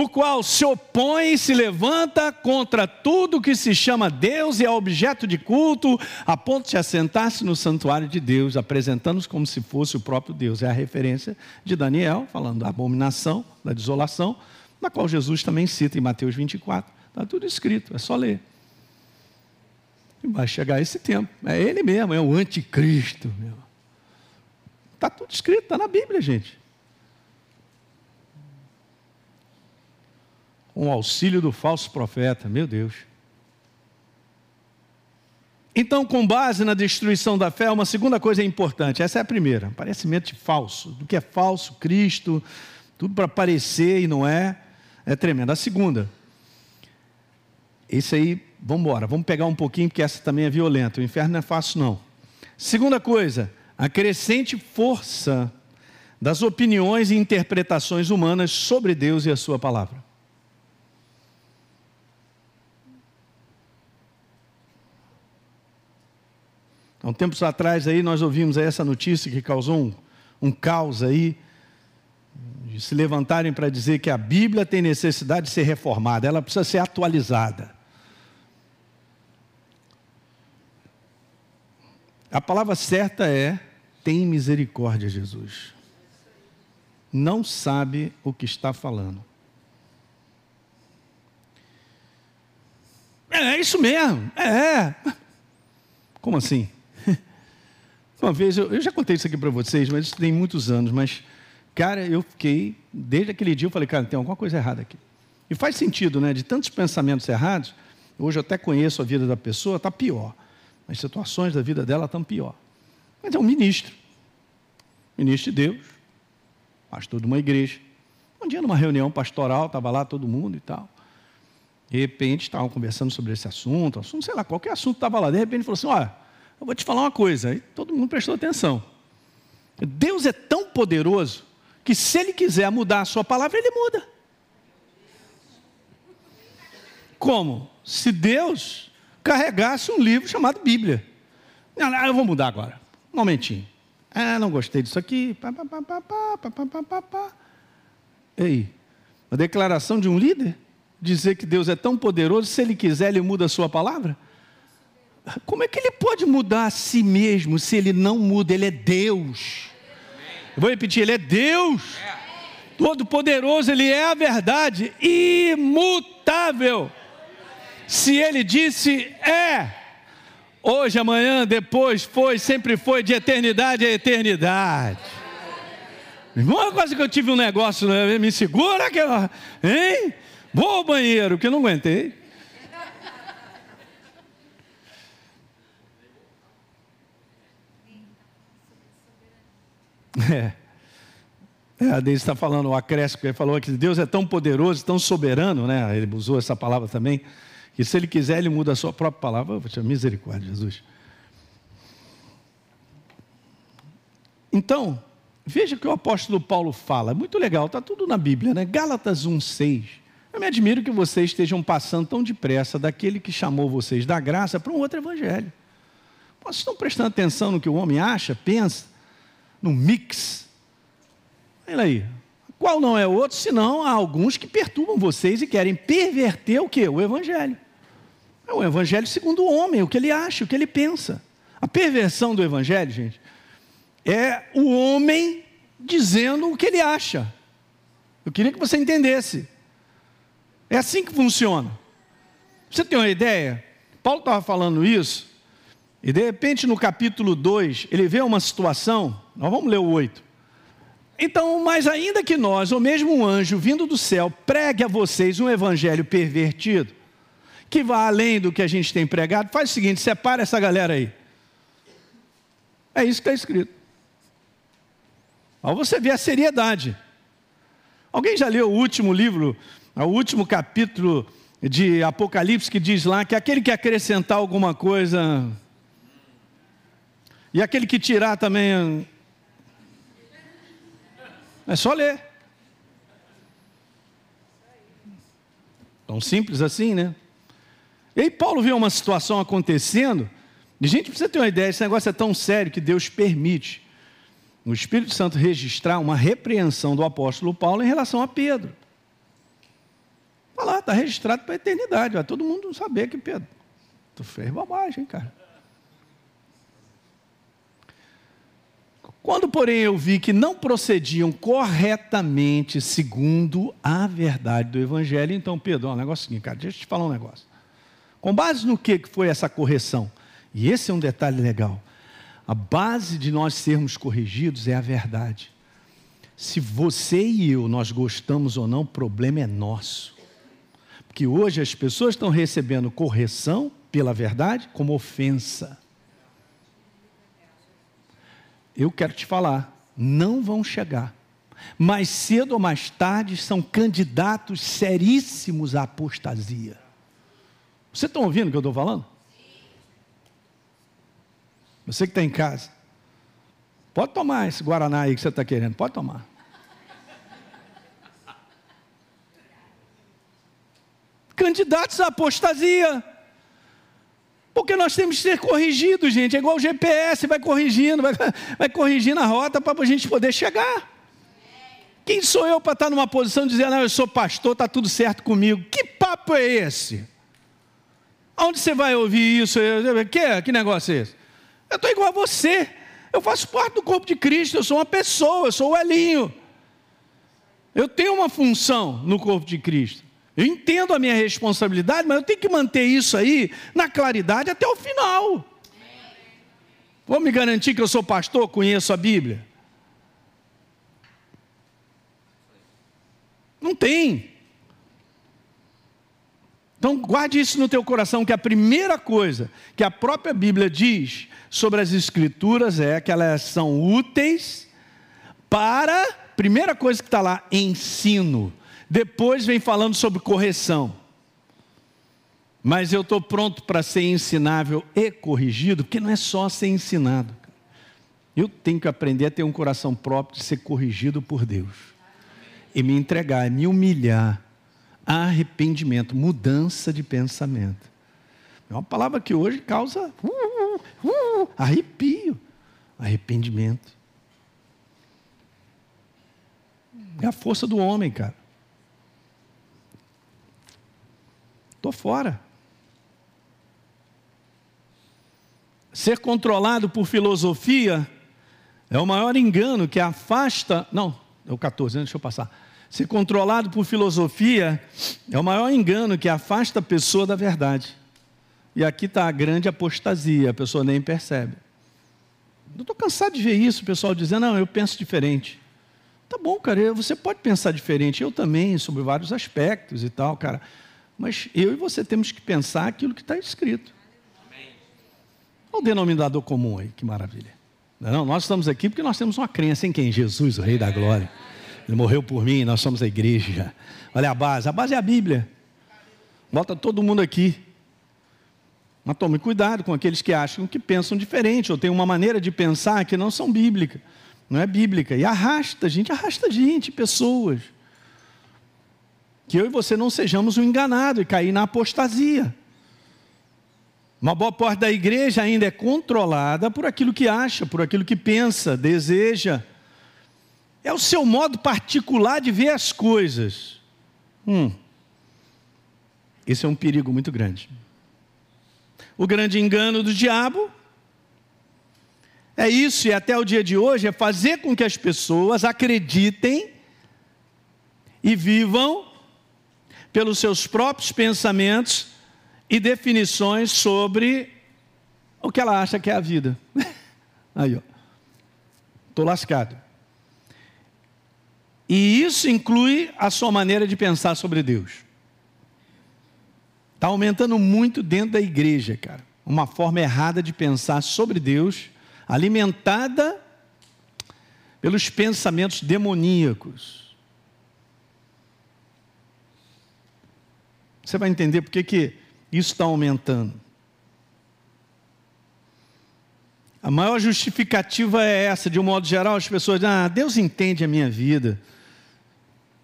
o qual se opõe e se levanta contra tudo que se chama Deus e é objeto de culto, a ponto de assentar-se no santuário de Deus, apresentando-se como se fosse o próprio Deus. É a referência de Daniel, falando da abominação, da desolação, na qual Jesus também cita em Mateus 24. Está tudo escrito, é só ler. Vai chegar esse tempo. É ele mesmo, é o anticristo. Está tudo escrito, está na Bíblia, gente. O auxílio do falso profeta, meu Deus. Então, com base na destruição da fé, uma segunda coisa é importante. Essa é a primeira. Aparecimento de falso. Do que é falso, Cristo, tudo para parecer e não é. É tremendo. A segunda. Esse aí, vamos embora. Vamos pegar um pouquinho, porque essa também é violenta. O inferno não é fácil, não. Segunda coisa. A crescente força das opiniões e interpretações humanas sobre Deus e a sua palavra. Há um tempos atrás aí nós ouvimos aí essa notícia que causou um, um caos aí, de se levantarem para dizer que a Bíblia tem necessidade de ser reformada, ela precisa ser atualizada. A palavra certa é: tem misericórdia, Jesus. Não sabe o que está falando. É, é isso mesmo, é. Como assim? Uma vez, eu, eu já contei isso aqui para vocês, mas isso tem muitos anos, mas, cara, eu fiquei, desde aquele dia, eu falei, cara, tem alguma coisa errada aqui. E faz sentido, né? De tantos pensamentos errados, hoje eu até conheço a vida da pessoa, está pior. As situações da vida dela estão pior. Mas é um ministro, ministro de Deus, pastor de uma igreja. Um dia, numa reunião pastoral, estava lá todo mundo e tal. De repente, estavam conversando sobre esse assunto, assunto, sei lá, qualquer assunto estava lá. De repente, falou assim: olha eu vou te falar uma coisa, aí todo mundo prestou atenção. Deus é tão poderoso que se Ele quiser mudar a sua palavra, Ele muda. Como? Se Deus carregasse um livro chamado Bíblia. Não, não, eu vou mudar agora. Um momentinho. Ah, não gostei disso aqui. Pá, pá, pá, pá, pá, pá, pá, pá, pá. Ei, uma declaração de um líder? Dizer que Deus é tão poderoso, se Ele quiser, Ele muda a sua palavra? Como é que ele pode mudar a si mesmo se ele não muda? Ele é Deus. Eu vou repetir: ele é Deus. Todo-Poderoso, ele é a verdade, imutável. Se ele disse é, hoje, amanhã, depois, foi, sempre foi, de eternidade a eternidade. Irmão, quase que eu tive um negócio, né? me segura que eu, hein? Vou ao banheiro, que eu não aguentei. É. é a Deise está falando, o acréscimo, ele falou que Deus é tão poderoso, tão soberano, né? Ele usou essa palavra também, que se ele quiser, ele muda a sua própria palavra. Oh, misericórdia, Jesus. Então, veja o que o apóstolo Paulo fala, muito legal, está tudo na Bíblia, né? Gálatas 1,6. Eu me admiro que vocês estejam passando tão depressa daquele que chamou vocês da graça para um outro evangelho. Vocês estão prestando atenção no que o homem acha, pensa? No mix. Olha aí. Qual não é outro, senão há alguns que perturbam vocês e querem perverter o que? O Evangelho. É o Evangelho segundo o homem, o que ele acha, o que ele pensa. A perversão do Evangelho, gente, é o homem dizendo o que ele acha. Eu queria que você entendesse. É assim que funciona. Você tem uma ideia? Paulo estava falando isso, e de repente no capítulo 2, ele vê uma situação nós vamos ler o 8. Então, mas ainda que nós, ou mesmo um anjo vindo do céu, pregue a vocês um evangelho pervertido, que vá além do que a gente tem pregado, faz o seguinte: separa essa galera aí. É isso que está escrito. Ao você ver a seriedade. Alguém já leu o último livro, o último capítulo de Apocalipse que diz lá que aquele que acrescentar alguma coisa e aquele que tirar também é só ler. Tão simples assim, né? E aí Paulo viu uma situação acontecendo, e gente precisa ter uma ideia, esse negócio é tão sério que Deus permite o Espírito Santo registrar uma repreensão do apóstolo Paulo em relação a Pedro. Está lá, está registrado para a eternidade, vai todo mundo saber que Pedro, tu fez bobagem, cara. Quando, porém, eu vi que não procediam corretamente segundo a verdade do Evangelho, então, Pedro, um negocinho, cara, deixa eu te falar um negócio. Com base no que foi essa correção? E esse é um detalhe legal. A base de nós sermos corrigidos é a verdade. Se você e eu nós gostamos ou não, o problema é nosso. Porque hoje as pessoas estão recebendo correção pela verdade como ofensa. Eu quero te falar, não vão chegar. Mais cedo ou mais tarde são candidatos seríssimos à apostasia. Vocês estão ouvindo o que eu estou falando? Você que está em casa, pode tomar esse Guaraná aí que você está querendo, pode tomar. Candidatos à apostasia. Porque nós temos que ser corrigidos, gente. É igual o GPS, vai corrigindo, vai, vai corrigindo a rota para a gente poder chegar. Quem sou eu para estar numa posição de dizer, não, eu sou pastor, está tudo certo comigo? Que papo é esse? Onde você vai ouvir isso? Que, que negócio é esse? Eu estou igual a você. Eu faço parte do corpo de Cristo, eu sou uma pessoa, eu sou o Elinho. Eu tenho uma função no corpo de Cristo. Eu entendo a minha responsabilidade, mas eu tenho que manter isso aí na claridade até o final. Vou me garantir que eu sou pastor, conheço a Bíblia? Não tem. Então guarde isso no teu coração, que a primeira coisa que a própria Bíblia diz sobre as escrituras é que elas são úteis para, primeira coisa que está lá, ensino. Depois vem falando sobre correção. Mas eu estou pronto para ser ensinável e corrigido, porque não é só ser ensinado. Eu tenho que aprender a ter um coração próprio de ser corrigido por Deus. E me entregar, me humilhar arrependimento, mudança de pensamento. É uma palavra que hoje causa uh, uh, uh, arrepio, arrependimento. É a força do homem, cara. Estou fora. Ser controlado por filosofia é o maior engano que afasta. Não, é o 14, deixa eu passar Ser controlado por filosofia é o maior engano que afasta a pessoa da verdade. E aqui está a grande apostasia, a pessoa nem percebe. Eu estou cansado de ver isso, o pessoal dizendo, não, eu penso diferente. Tá bom, cara, você pode pensar diferente, eu também, sobre vários aspectos e tal, cara. Mas eu e você temos que pensar aquilo que está escrito. Olha o denominador comum aí, que maravilha. Não, nós estamos aqui porque nós temos uma crença em quem? Jesus, o Rei da Glória. Ele morreu por mim, nós somos a igreja. Olha a base, a base é a Bíblia. Bota todo mundo aqui. Mas tome cuidado com aqueles que acham que pensam diferente, ou têm uma maneira de pensar que não são bíblica, não é bíblica. E arrasta, gente, arrasta gente, pessoas. Que eu e você não sejamos um enganado e cair na apostasia. Uma boa parte da igreja ainda é controlada por aquilo que acha, por aquilo que pensa, deseja. É o seu modo particular de ver as coisas. Hum. Esse é um perigo muito grande. O grande engano do diabo é isso, e até o dia de hoje, é fazer com que as pessoas acreditem e vivam pelos seus próprios pensamentos e definições sobre o que ela acha que é a vida. Aí, ó. Estou lascado. E isso inclui a sua maneira de pensar sobre Deus. Está aumentando muito dentro da igreja, cara. Uma forma errada de pensar sobre Deus, alimentada pelos pensamentos demoníacos. Você vai entender por que, que isso está aumentando. A maior justificativa é essa, de um modo geral, as pessoas dizem, ah, Deus entende a minha vida.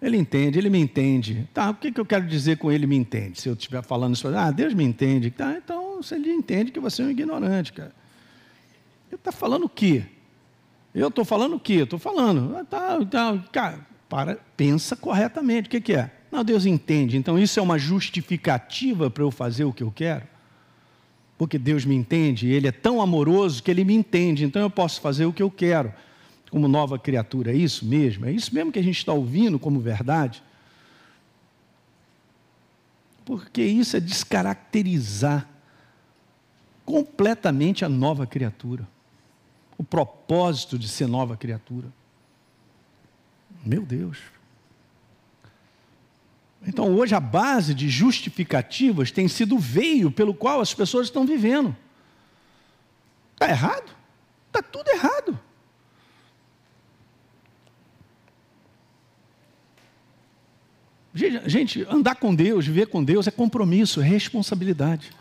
Ele entende, ele me entende. Tá, o que, que eu quero dizer com ele me entende? Se eu estiver falando isso, ah, Deus me entende. Tá, então ele entende que você é um ignorante, cara. Ele está falando o quê? Eu estou falando o quê? Eu estou falando. Ah, tá, tá, cara, para, pensa corretamente. O que, que é? Não, Deus entende. Então isso é uma justificativa para eu fazer o que eu quero? Porque Deus me entende, Ele é tão amoroso que Ele me entende, então eu posso fazer o que eu quero como nova criatura. É isso mesmo? É isso mesmo que a gente está ouvindo como verdade? porque isso é descaracterizar completamente a nova criatura. O propósito de ser nova criatura. Meu Deus. Então, hoje, a base de justificativas tem sido o veio pelo qual as pessoas estão vivendo. Está errado? Está tudo errado. Gente, andar com Deus, viver com Deus é compromisso, é responsabilidade.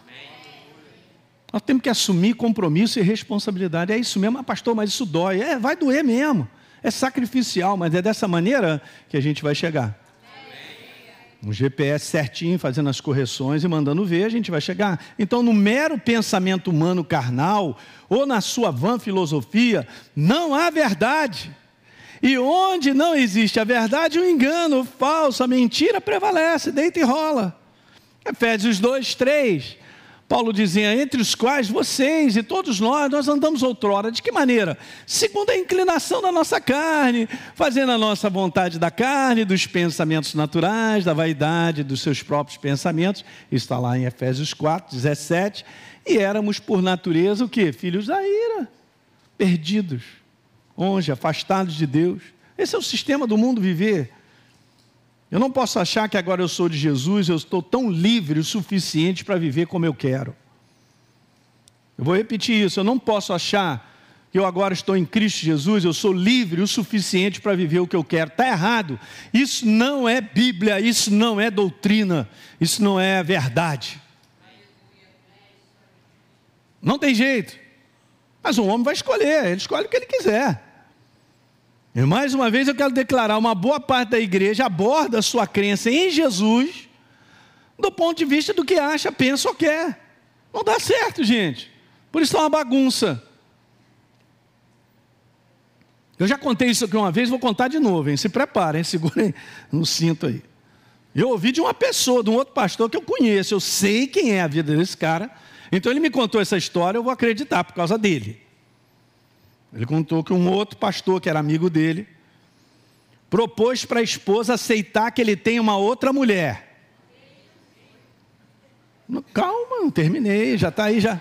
Nós temos que assumir compromisso e responsabilidade. É isso mesmo, ah, pastor, mas isso dói. É, vai doer mesmo. É sacrificial, mas é dessa maneira que a gente vai chegar. Um GPS certinho, fazendo as correções e mandando ver, a gente vai chegar. Então, no mero pensamento humano carnal, ou na sua vã filosofia, não há verdade. E onde não existe a verdade, o engano, o falso, a mentira prevalece, deita e rola. Efésios 2, 3. Paulo dizia: entre os quais vocês e todos nós, nós andamos outrora. De que maneira? Segundo a inclinação da nossa carne, fazendo a nossa vontade da carne, dos pensamentos naturais, da vaidade dos seus próprios pensamentos. Isso está lá em Efésios 4, 17. E éramos, por natureza, o que? Filhos da ira, perdidos, longe, afastados de Deus. Esse é o sistema do mundo viver. Eu não posso achar que agora eu sou de Jesus, eu estou tão livre o suficiente para viver como eu quero. Eu vou repetir isso, eu não posso achar que eu agora estou em Cristo Jesus, eu sou livre o suficiente para viver o que eu quero. Está errado. Isso não é Bíblia, isso não é doutrina, isso não é verdade. Não tem jeito. Mas um homem vai escolher, ele escolhe o que ele quiser. E mais uma vez eu quero declarar: uma boa parte da igreja aborda a sua crença em Jesus do ponto de vista do que acha, pensa ou quer. Não dá certo, gente. Por isso é uma bagunça. Eu já contei isso aqui uma vez, vou contar de novo, hein? Se preparem, segurem no cinto aí. Eu ouvi de uma pessoa, de um outro pastor que eu conheço, eu sei quem é a vida desse cara. Então ele me contou essa história, eu vou acreditar por causa dele. Ele contou que um outro pastor, que era amigo dele, propôs para a esposa aceitar que ele tem uma outra mulher. Calma, não terminei, já está aí já.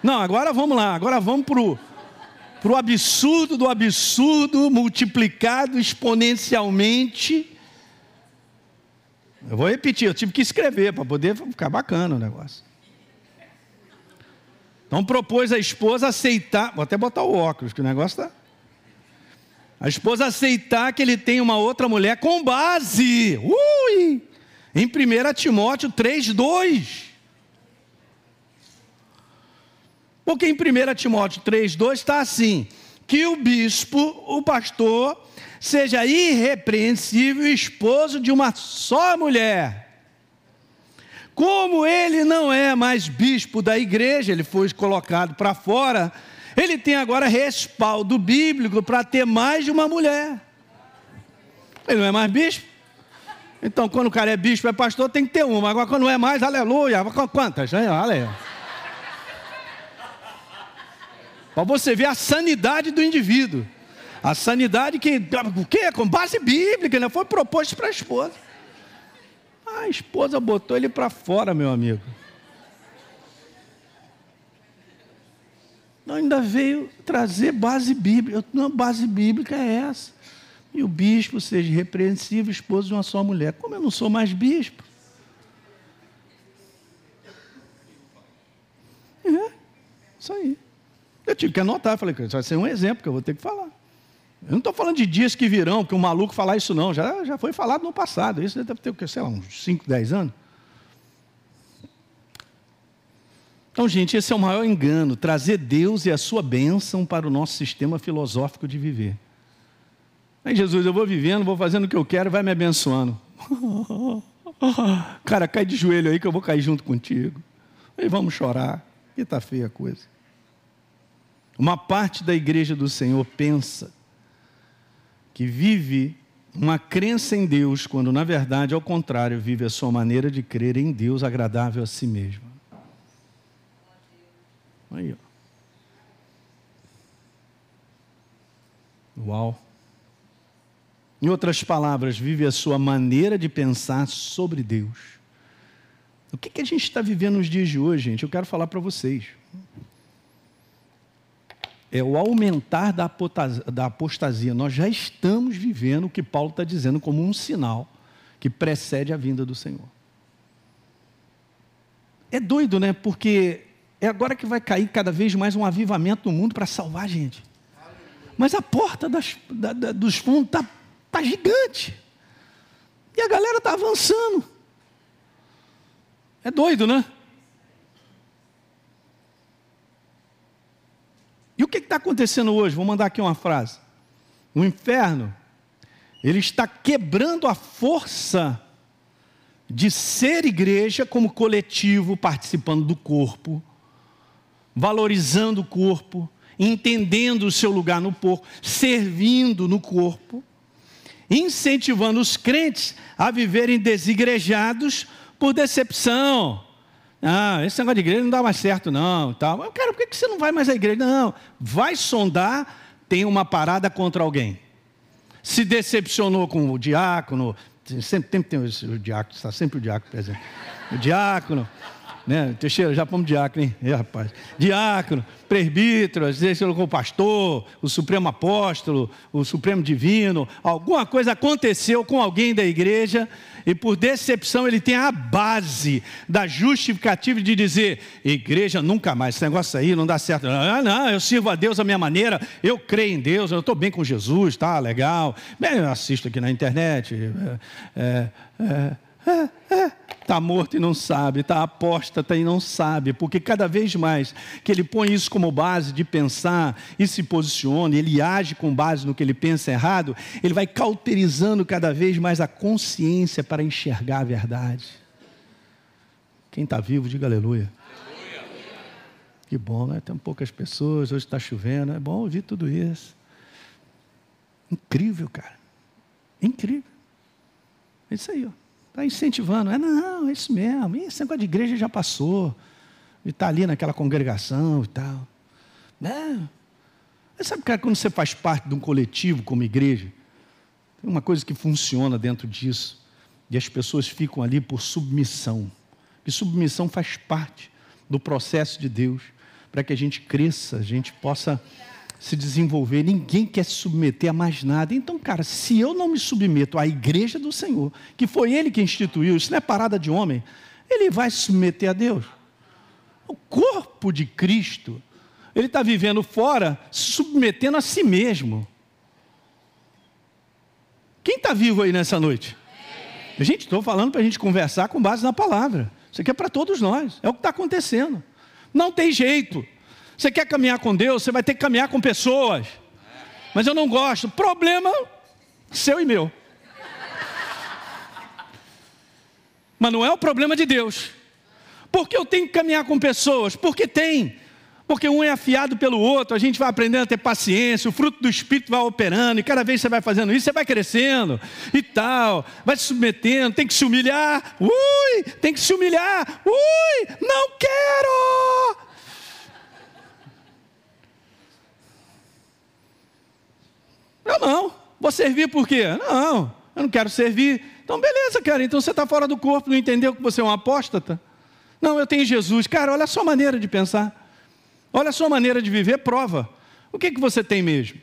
Não, agora vamos lá, agora vamos para o absurdo do absurdo, multiplicado exponencialmente. Eu vou repetir, eu tive que escrever para poder ficar bacana o negócio. Então propôs a esposa aceitar, vou até botar o óculos, que o negócio está. A esposa aceitar que ele tem uma outra mulher com base, ui, em 1 Timóteo 3, 2. Porque em 1 Timóteo 3, 2 está assim: que o bispo, o pastor, seja irrepreensível esposo de uma só mulher como ele não é mais bispo da igreja, ele foi colocado para fora, ele tem agora respaldo bíblico para ter mais de uma mulher. Ele não é mais bispo. Então, quando o cara é bispo, é pastor, tem que ter uma. Agora, quando não é mais, aleluia. Quantas? Aleluia. Para você ver a sanidade do indivíduo. A sanidade que, o quê? Com base bíblica, né? foi proposto para a esposa. A esposa botou ele para fora, meu amigo. Não, ainda veio trazer base bíblica. Não, base bíblica é essa. E o bispo seja repreensível, esposo de uma só mulher. Como eu não sou mais bispo? É, isso aí. Eu tive que anotar, falei, isso vai ser um exemplo que eu vou ter que falar. Eu não estou falando de dias que virão, que um maluco falar isso, não. Já, já foi falado no passado. Isso deve ter, sei lá, uns 5, 10 anos. Então, gente, esse é o maior engano: trazer Deus e a sua bênção para o nosso sistema filosófico de viver. Aí, Jesus, eu vou vivendo, vou fazendo o que eu quero, vai me abençoando. Cara, cai de joelho aí que eu vou cair junto contigo. E vamos chorar. E está feia a coisa. Uma parte da igreja do Senhor pensa que vive uma crença em Deus, quando na verdade, ao contrário, vive a sua maneira de crer em Deus agradável a si mesmo. Aí, ó. Uau. Em outras palavras, vive a sua maneira de pensar sobre Deus. O que, que a gente está vivendo nos dias de hoje, gente? Eu quero falar para vocês. É o aumentar da apostasia. Nós já estamos vivendo o que Paulo está dizendo como um sinal que precede a vinda do Senhor. É doido, né? Porque é agora que vai cair cada vez mais um avivamento no mundo para salvar a gente. Mas a porta das, da, da, dos fundos está tá gigante. E a galera está avançando. É doido, né? E o que está acontecendo hoje? Vou mandar aqui uma frase. O inferno, ele está quebrando a força de ser igreja como coletivo, participando do corpo, valorizando o corpo, entendendo o seu lugar no corpo, servindo no corpo, incentivando os crentes a viverem desigrejados por decepção. Ah, esse negócio de igreja não dá mais certo, não. Tal. Mas, cara, por que você não vai mais à igreja? Não, vai sondar, tem uma parada contra alguém. Se decepcionou com o diácono, sempre, sempre tem o diácono, está sempre o diácono presente. O diácono, né? Teixeira, já pomos diácono, hein? É, rapaz. Diácono, presbítero, às vezes colocou o pastor, o supremo apóstolo, o supremo divino. Alguma coisa aconteceu com alguém da igreja e por decepção ele tem a base da justificativa de dizer: igreja nunca mais, esse negócio aí não dá certo. Ah, não, eu sirvo a Deus a minha maneira, eu creio em Deus, eu estou bem com Jesus, tá legal. Bem, eu assisto aqui na internet. É, é, é está morto e não sabe, está apóstata e não sabe, porque cada vez mais que ele põe isso como base de pensar e se posiciona, ele age com base no que ele pensa errado, ele vai cauterizando cada vez mais a consciência para enxergar a verdade. Quem está vivo, diga aleluia. Que bom, né? Tem poucas pessoas, hoje está chovendo, é bom ouvir tudo isso. Incrível, cara. Incrível. É isso aí, ó. Está incentivando. É, não, é isso mesmo. Esse negócio de igreja já passou. E está ali naquela congregação e tal. É. Mas sabe, cara, quando você faz parte de um coletivo como igreja, tem uma coisa que funciona dentro disso. E as pessoas ficam ali por submissão. E submissão faz parte do processo de Deus para que a gente cresça, a gente possa se desenvolver, ninguém quer se submeter a mais nada. Então, cara, se eu não me submeto à igreja do Senhor, que foi Ele que instituiu, isso não é parada de homem, Ele vai se submeter a Deus. O corpo de Cristo, ele está vivendo fora, se submetendo a si mesmo. Quem está vivo aí nessa noite? Gente, estou falando para a gente conversar com base na palavra. Isso aqui é para todos nós, é o que está acontecendo. Não tem jeito. Você quer caminhar com Deus, você vai ter que caminhar com pessoas. Mas eu não gosto. Problema seu e meu. Mas não é o problema de Deus. Porque eu tenho que caminhar com pessoas? Porque tem. Porque um é afiado pelo outro, a gente vai aprendendo a ter paciência, o fruto do Espírito vai operando, e cada vez você vai fazendo isso, você vai crescendo e tal, vai se submetendo, tem que se humilhar, ui, tem que se humilhar, ui, não quero, Eu não. Vou servir por quê? Não, eu não quero servir. Então, beleza, cara. Então você está fora do corpo, não entendeu que você é um apóstata? Não, eu tenho Jesus. Cara, olha a sua maneira de pensar. Olha a sua maneira de viver, prova. O que, que você tem mesmo?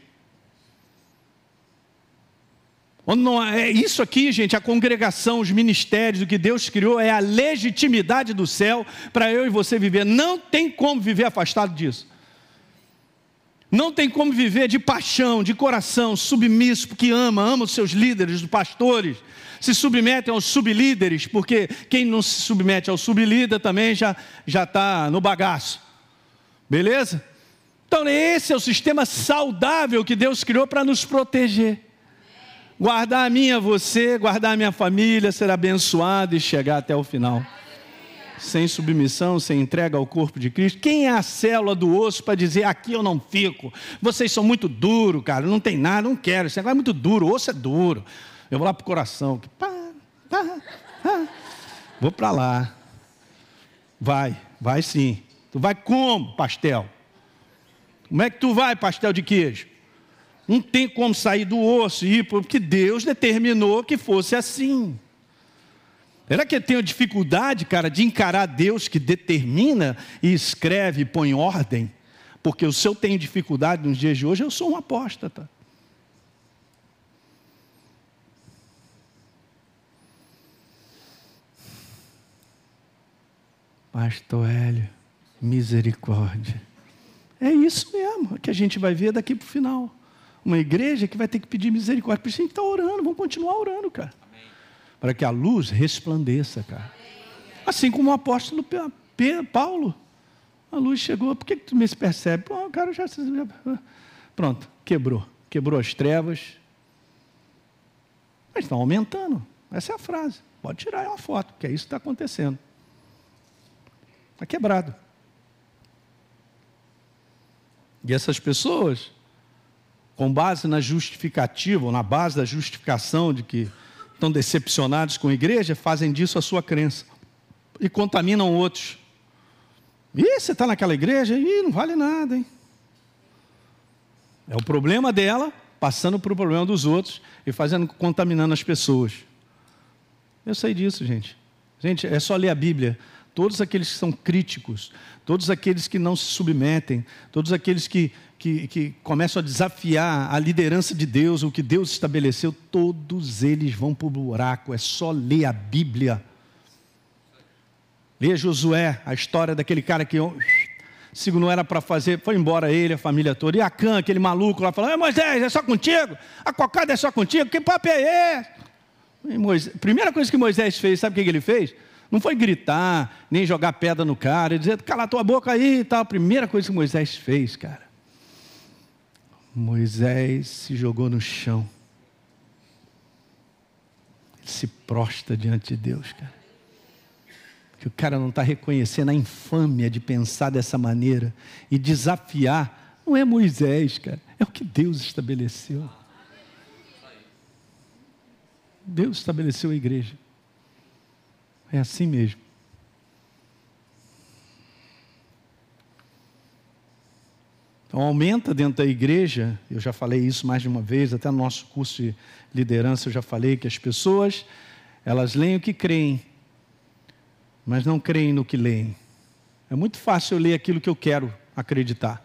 É isso aqui, gente, a congregação, os ministérios, o que Deus criou é a legitimidade do céu para eu e você viver. Não tem como viver afastado disso. Não tem como viver de paixão, de coração, submisso, porque ama, ama os seus líderes, os pastores, se submetem aos sublíderes, porque quem não se submete ao sublíder também já está no bagaço. Beleza? Então esse é o sistema saudável que Deus criou para nos proteger. Guardar a minha, você, guardar a minha família, ser abençoado e chegar até o final sem submissão, sem entrega ao corpo de Cristo? Quem é a célula do osso para dizer aqui eu não fico? Vocês são muito duros, cara, não tem nada, não quero. Esse negócio é muito duro, osso é duro. Eu vou lá para o coração. Pá, pá, pá. Vou para lá. Vai, vai sim. Tu vai como, pastel? Como é que tu vai, pastel de queijo? Não tem como sair do osso e ir, porque Deus determinou que fosse assim. Será que eu tenho dificuldade, cara, de encarar Deus que determina e escreve e põe ordem? Porque se eu tenho dificuldade nos dias de hoje, eu sou um apóstata. Pastor Hélio, misericórdia. É isso mesmo que a gente vai ver daqui para o final. Uma igreja que vai ter que pedir misericórdia. Por isso a gente está orando, vamos continuar orando, cara. Para que a luz resplandeça, cara. Assim como o apóstolo Paulo. A luz chegou, por que, que tu me percebe? Pô, o cara já. Pronto, quebrou. Quebrou as trevas. Mas estão aumentando. Essa é a frase. Pode tirar uma foto, que é isso que está acontecendo. Está quebrado. E essas pessoas, com base na justificativa, ou na base da justificação de que estão decepcionados com a igreja, fazem disso a sua crença e contaminam outros. E você está naquela igreja e não vale nada, hein? É o problema dela passando para o problema dos outros e fazendo contaminando as pessoas. Eu sei disso, gente. Gente, é só ler a Bíblia todos aqueles que são críticos, todos aqueles que não se submetem, todos aqueles que, que, que, começam a desafiar a liderança de Deus, o que Deus estabeleceu, todos eles vão para o buraco. É só ler a Bíblia. Leia Josué, a história daquele cara que se não era para fazer, foi embora ele, a família toda. E Acã, aquele maluco lá, falou: Moisés, é só contigo? A cocada é só contigo? Que papo é esse? Moisés, primeira coisa que Moisés fez, sabe o que ele fez? Não foi gritar, nem jogar pedra no cara, e dizer, cala tua boca aí e tal. A primeira coisa que Moisés fez, cara. Moisés se jogou no chão. Ele se prosta diante de Deus, cara. Que o cara não está reconhecendo a infâmia de pensar dessa maneira e desafiar. Não é Moisés, cara. É o que Deus estabeleceu. Deus estabeleceu a igreja. É assim mesmo. Então, aumenta dentro da igreja, eu já falei isso mais de uma vez, até no nosso curso de liderança eu já falei que as pessoas, elas leem o que creem, mas não creem no que leem. É muito fácil eu ler aquilo que eu quero acreditar.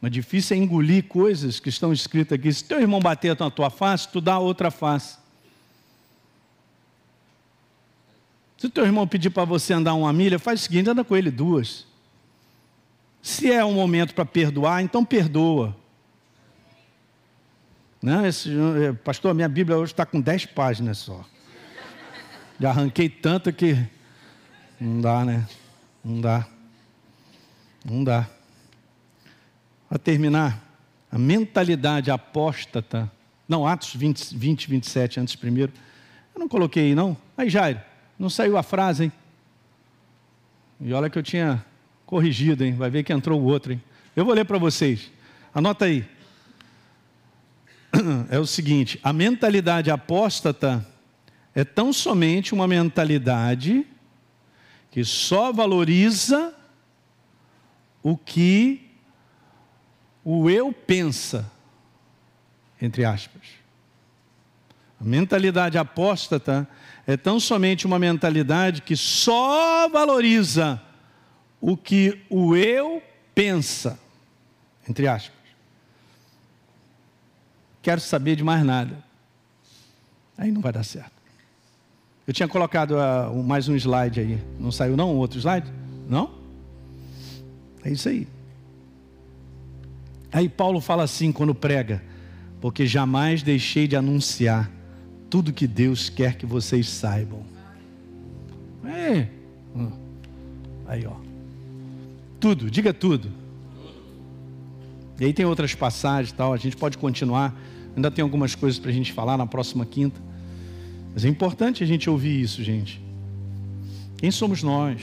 Mas difícil é engolir coisas que estão escritas aqui. Se teu irmão bater na tua face, tu dá outra face. Se o teu irmão pedir para você andar uma milha, faz o seguinte: anda com ele duas. Se é um momento para perdoar, então perdoa. Não, esse, eh, pastor, minha Bíblia hoje está com dez páginas só. Já arranquei tanto que não dá, né? Não dá. Não dá. Para terminar, a mentalidade apóstata. Não, Atos 20, 20, 27, antes primeiro. Eu não coloquei aí, não. Aí, Jairo. Não saiu a frase, hein? E olha que eu tinha corrigido, hein? Vai ver que entrou o outro, hein? Eu vou ler para vocês. Anota aí. É o seguinte: a mentalidade apóstata é tão somente uma mentalidade que só valoriza o que o eu pensa, entre aspas. A mentalidade apóstata é tão somente uma mentalidade que só valoriza o que o eu pensa, entre aspas. Quero saber de mais nada. Aí não vai dar certo. Eu tinha colocado uh, mais um slide aí. Não saiu não? Outro slide? Não? É isso aí. Aí Paulo fala assim quando prega: Porque jamais deixei de anunciar tudo que Deus quer que vocês saibam. É. Hum. Aí, ó. Tudo, diga tudo. E aí tem outras passagens tal, a gente pode continuar. Ainda tem algumas coisas para a gente falar na próxima quinta. Mas é importante a gente ouvir isso, gente. Quem somos nós?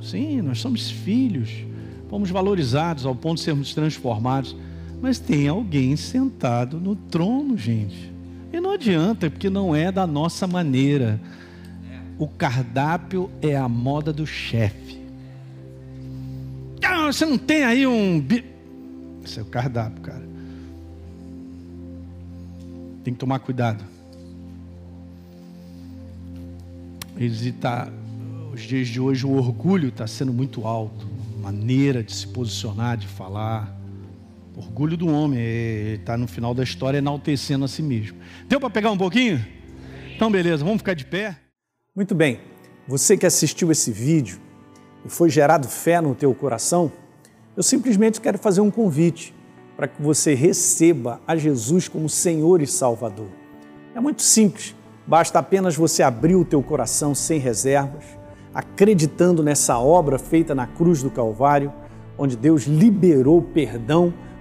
Sim, nós somos filhos. Fomos valorizados ao ponto de sermos transformados. Mas tem alguém sentado no trono, gente. E não adianta, porque não é da nossa maneira. O cardápio é a moda do chefe. Ah, você não tem aí um. Esse é o cardápio, cara. Tem que tomar cuidado. Tá, os dias de hoje o orgulho está sendo muito alto, maneira de se posicionar, de falar. Orgulho do homem, está no final da história enaltecendo a si mesmo. Deu para pegar um pouquinho? Então, beleza, vamos ficar de pé. Muito bem. Você que assistiu esse vídeo e foi gerado fé no teu coração, eu simplesmente quero fazer um convite para que você receba a Jesus como Senhor e Salvador. É muito simples, basta apenas você abrir o teu coração sem reservas, acreditando nessa obra feita na cruz do Calvário, onde Deus liberou perdão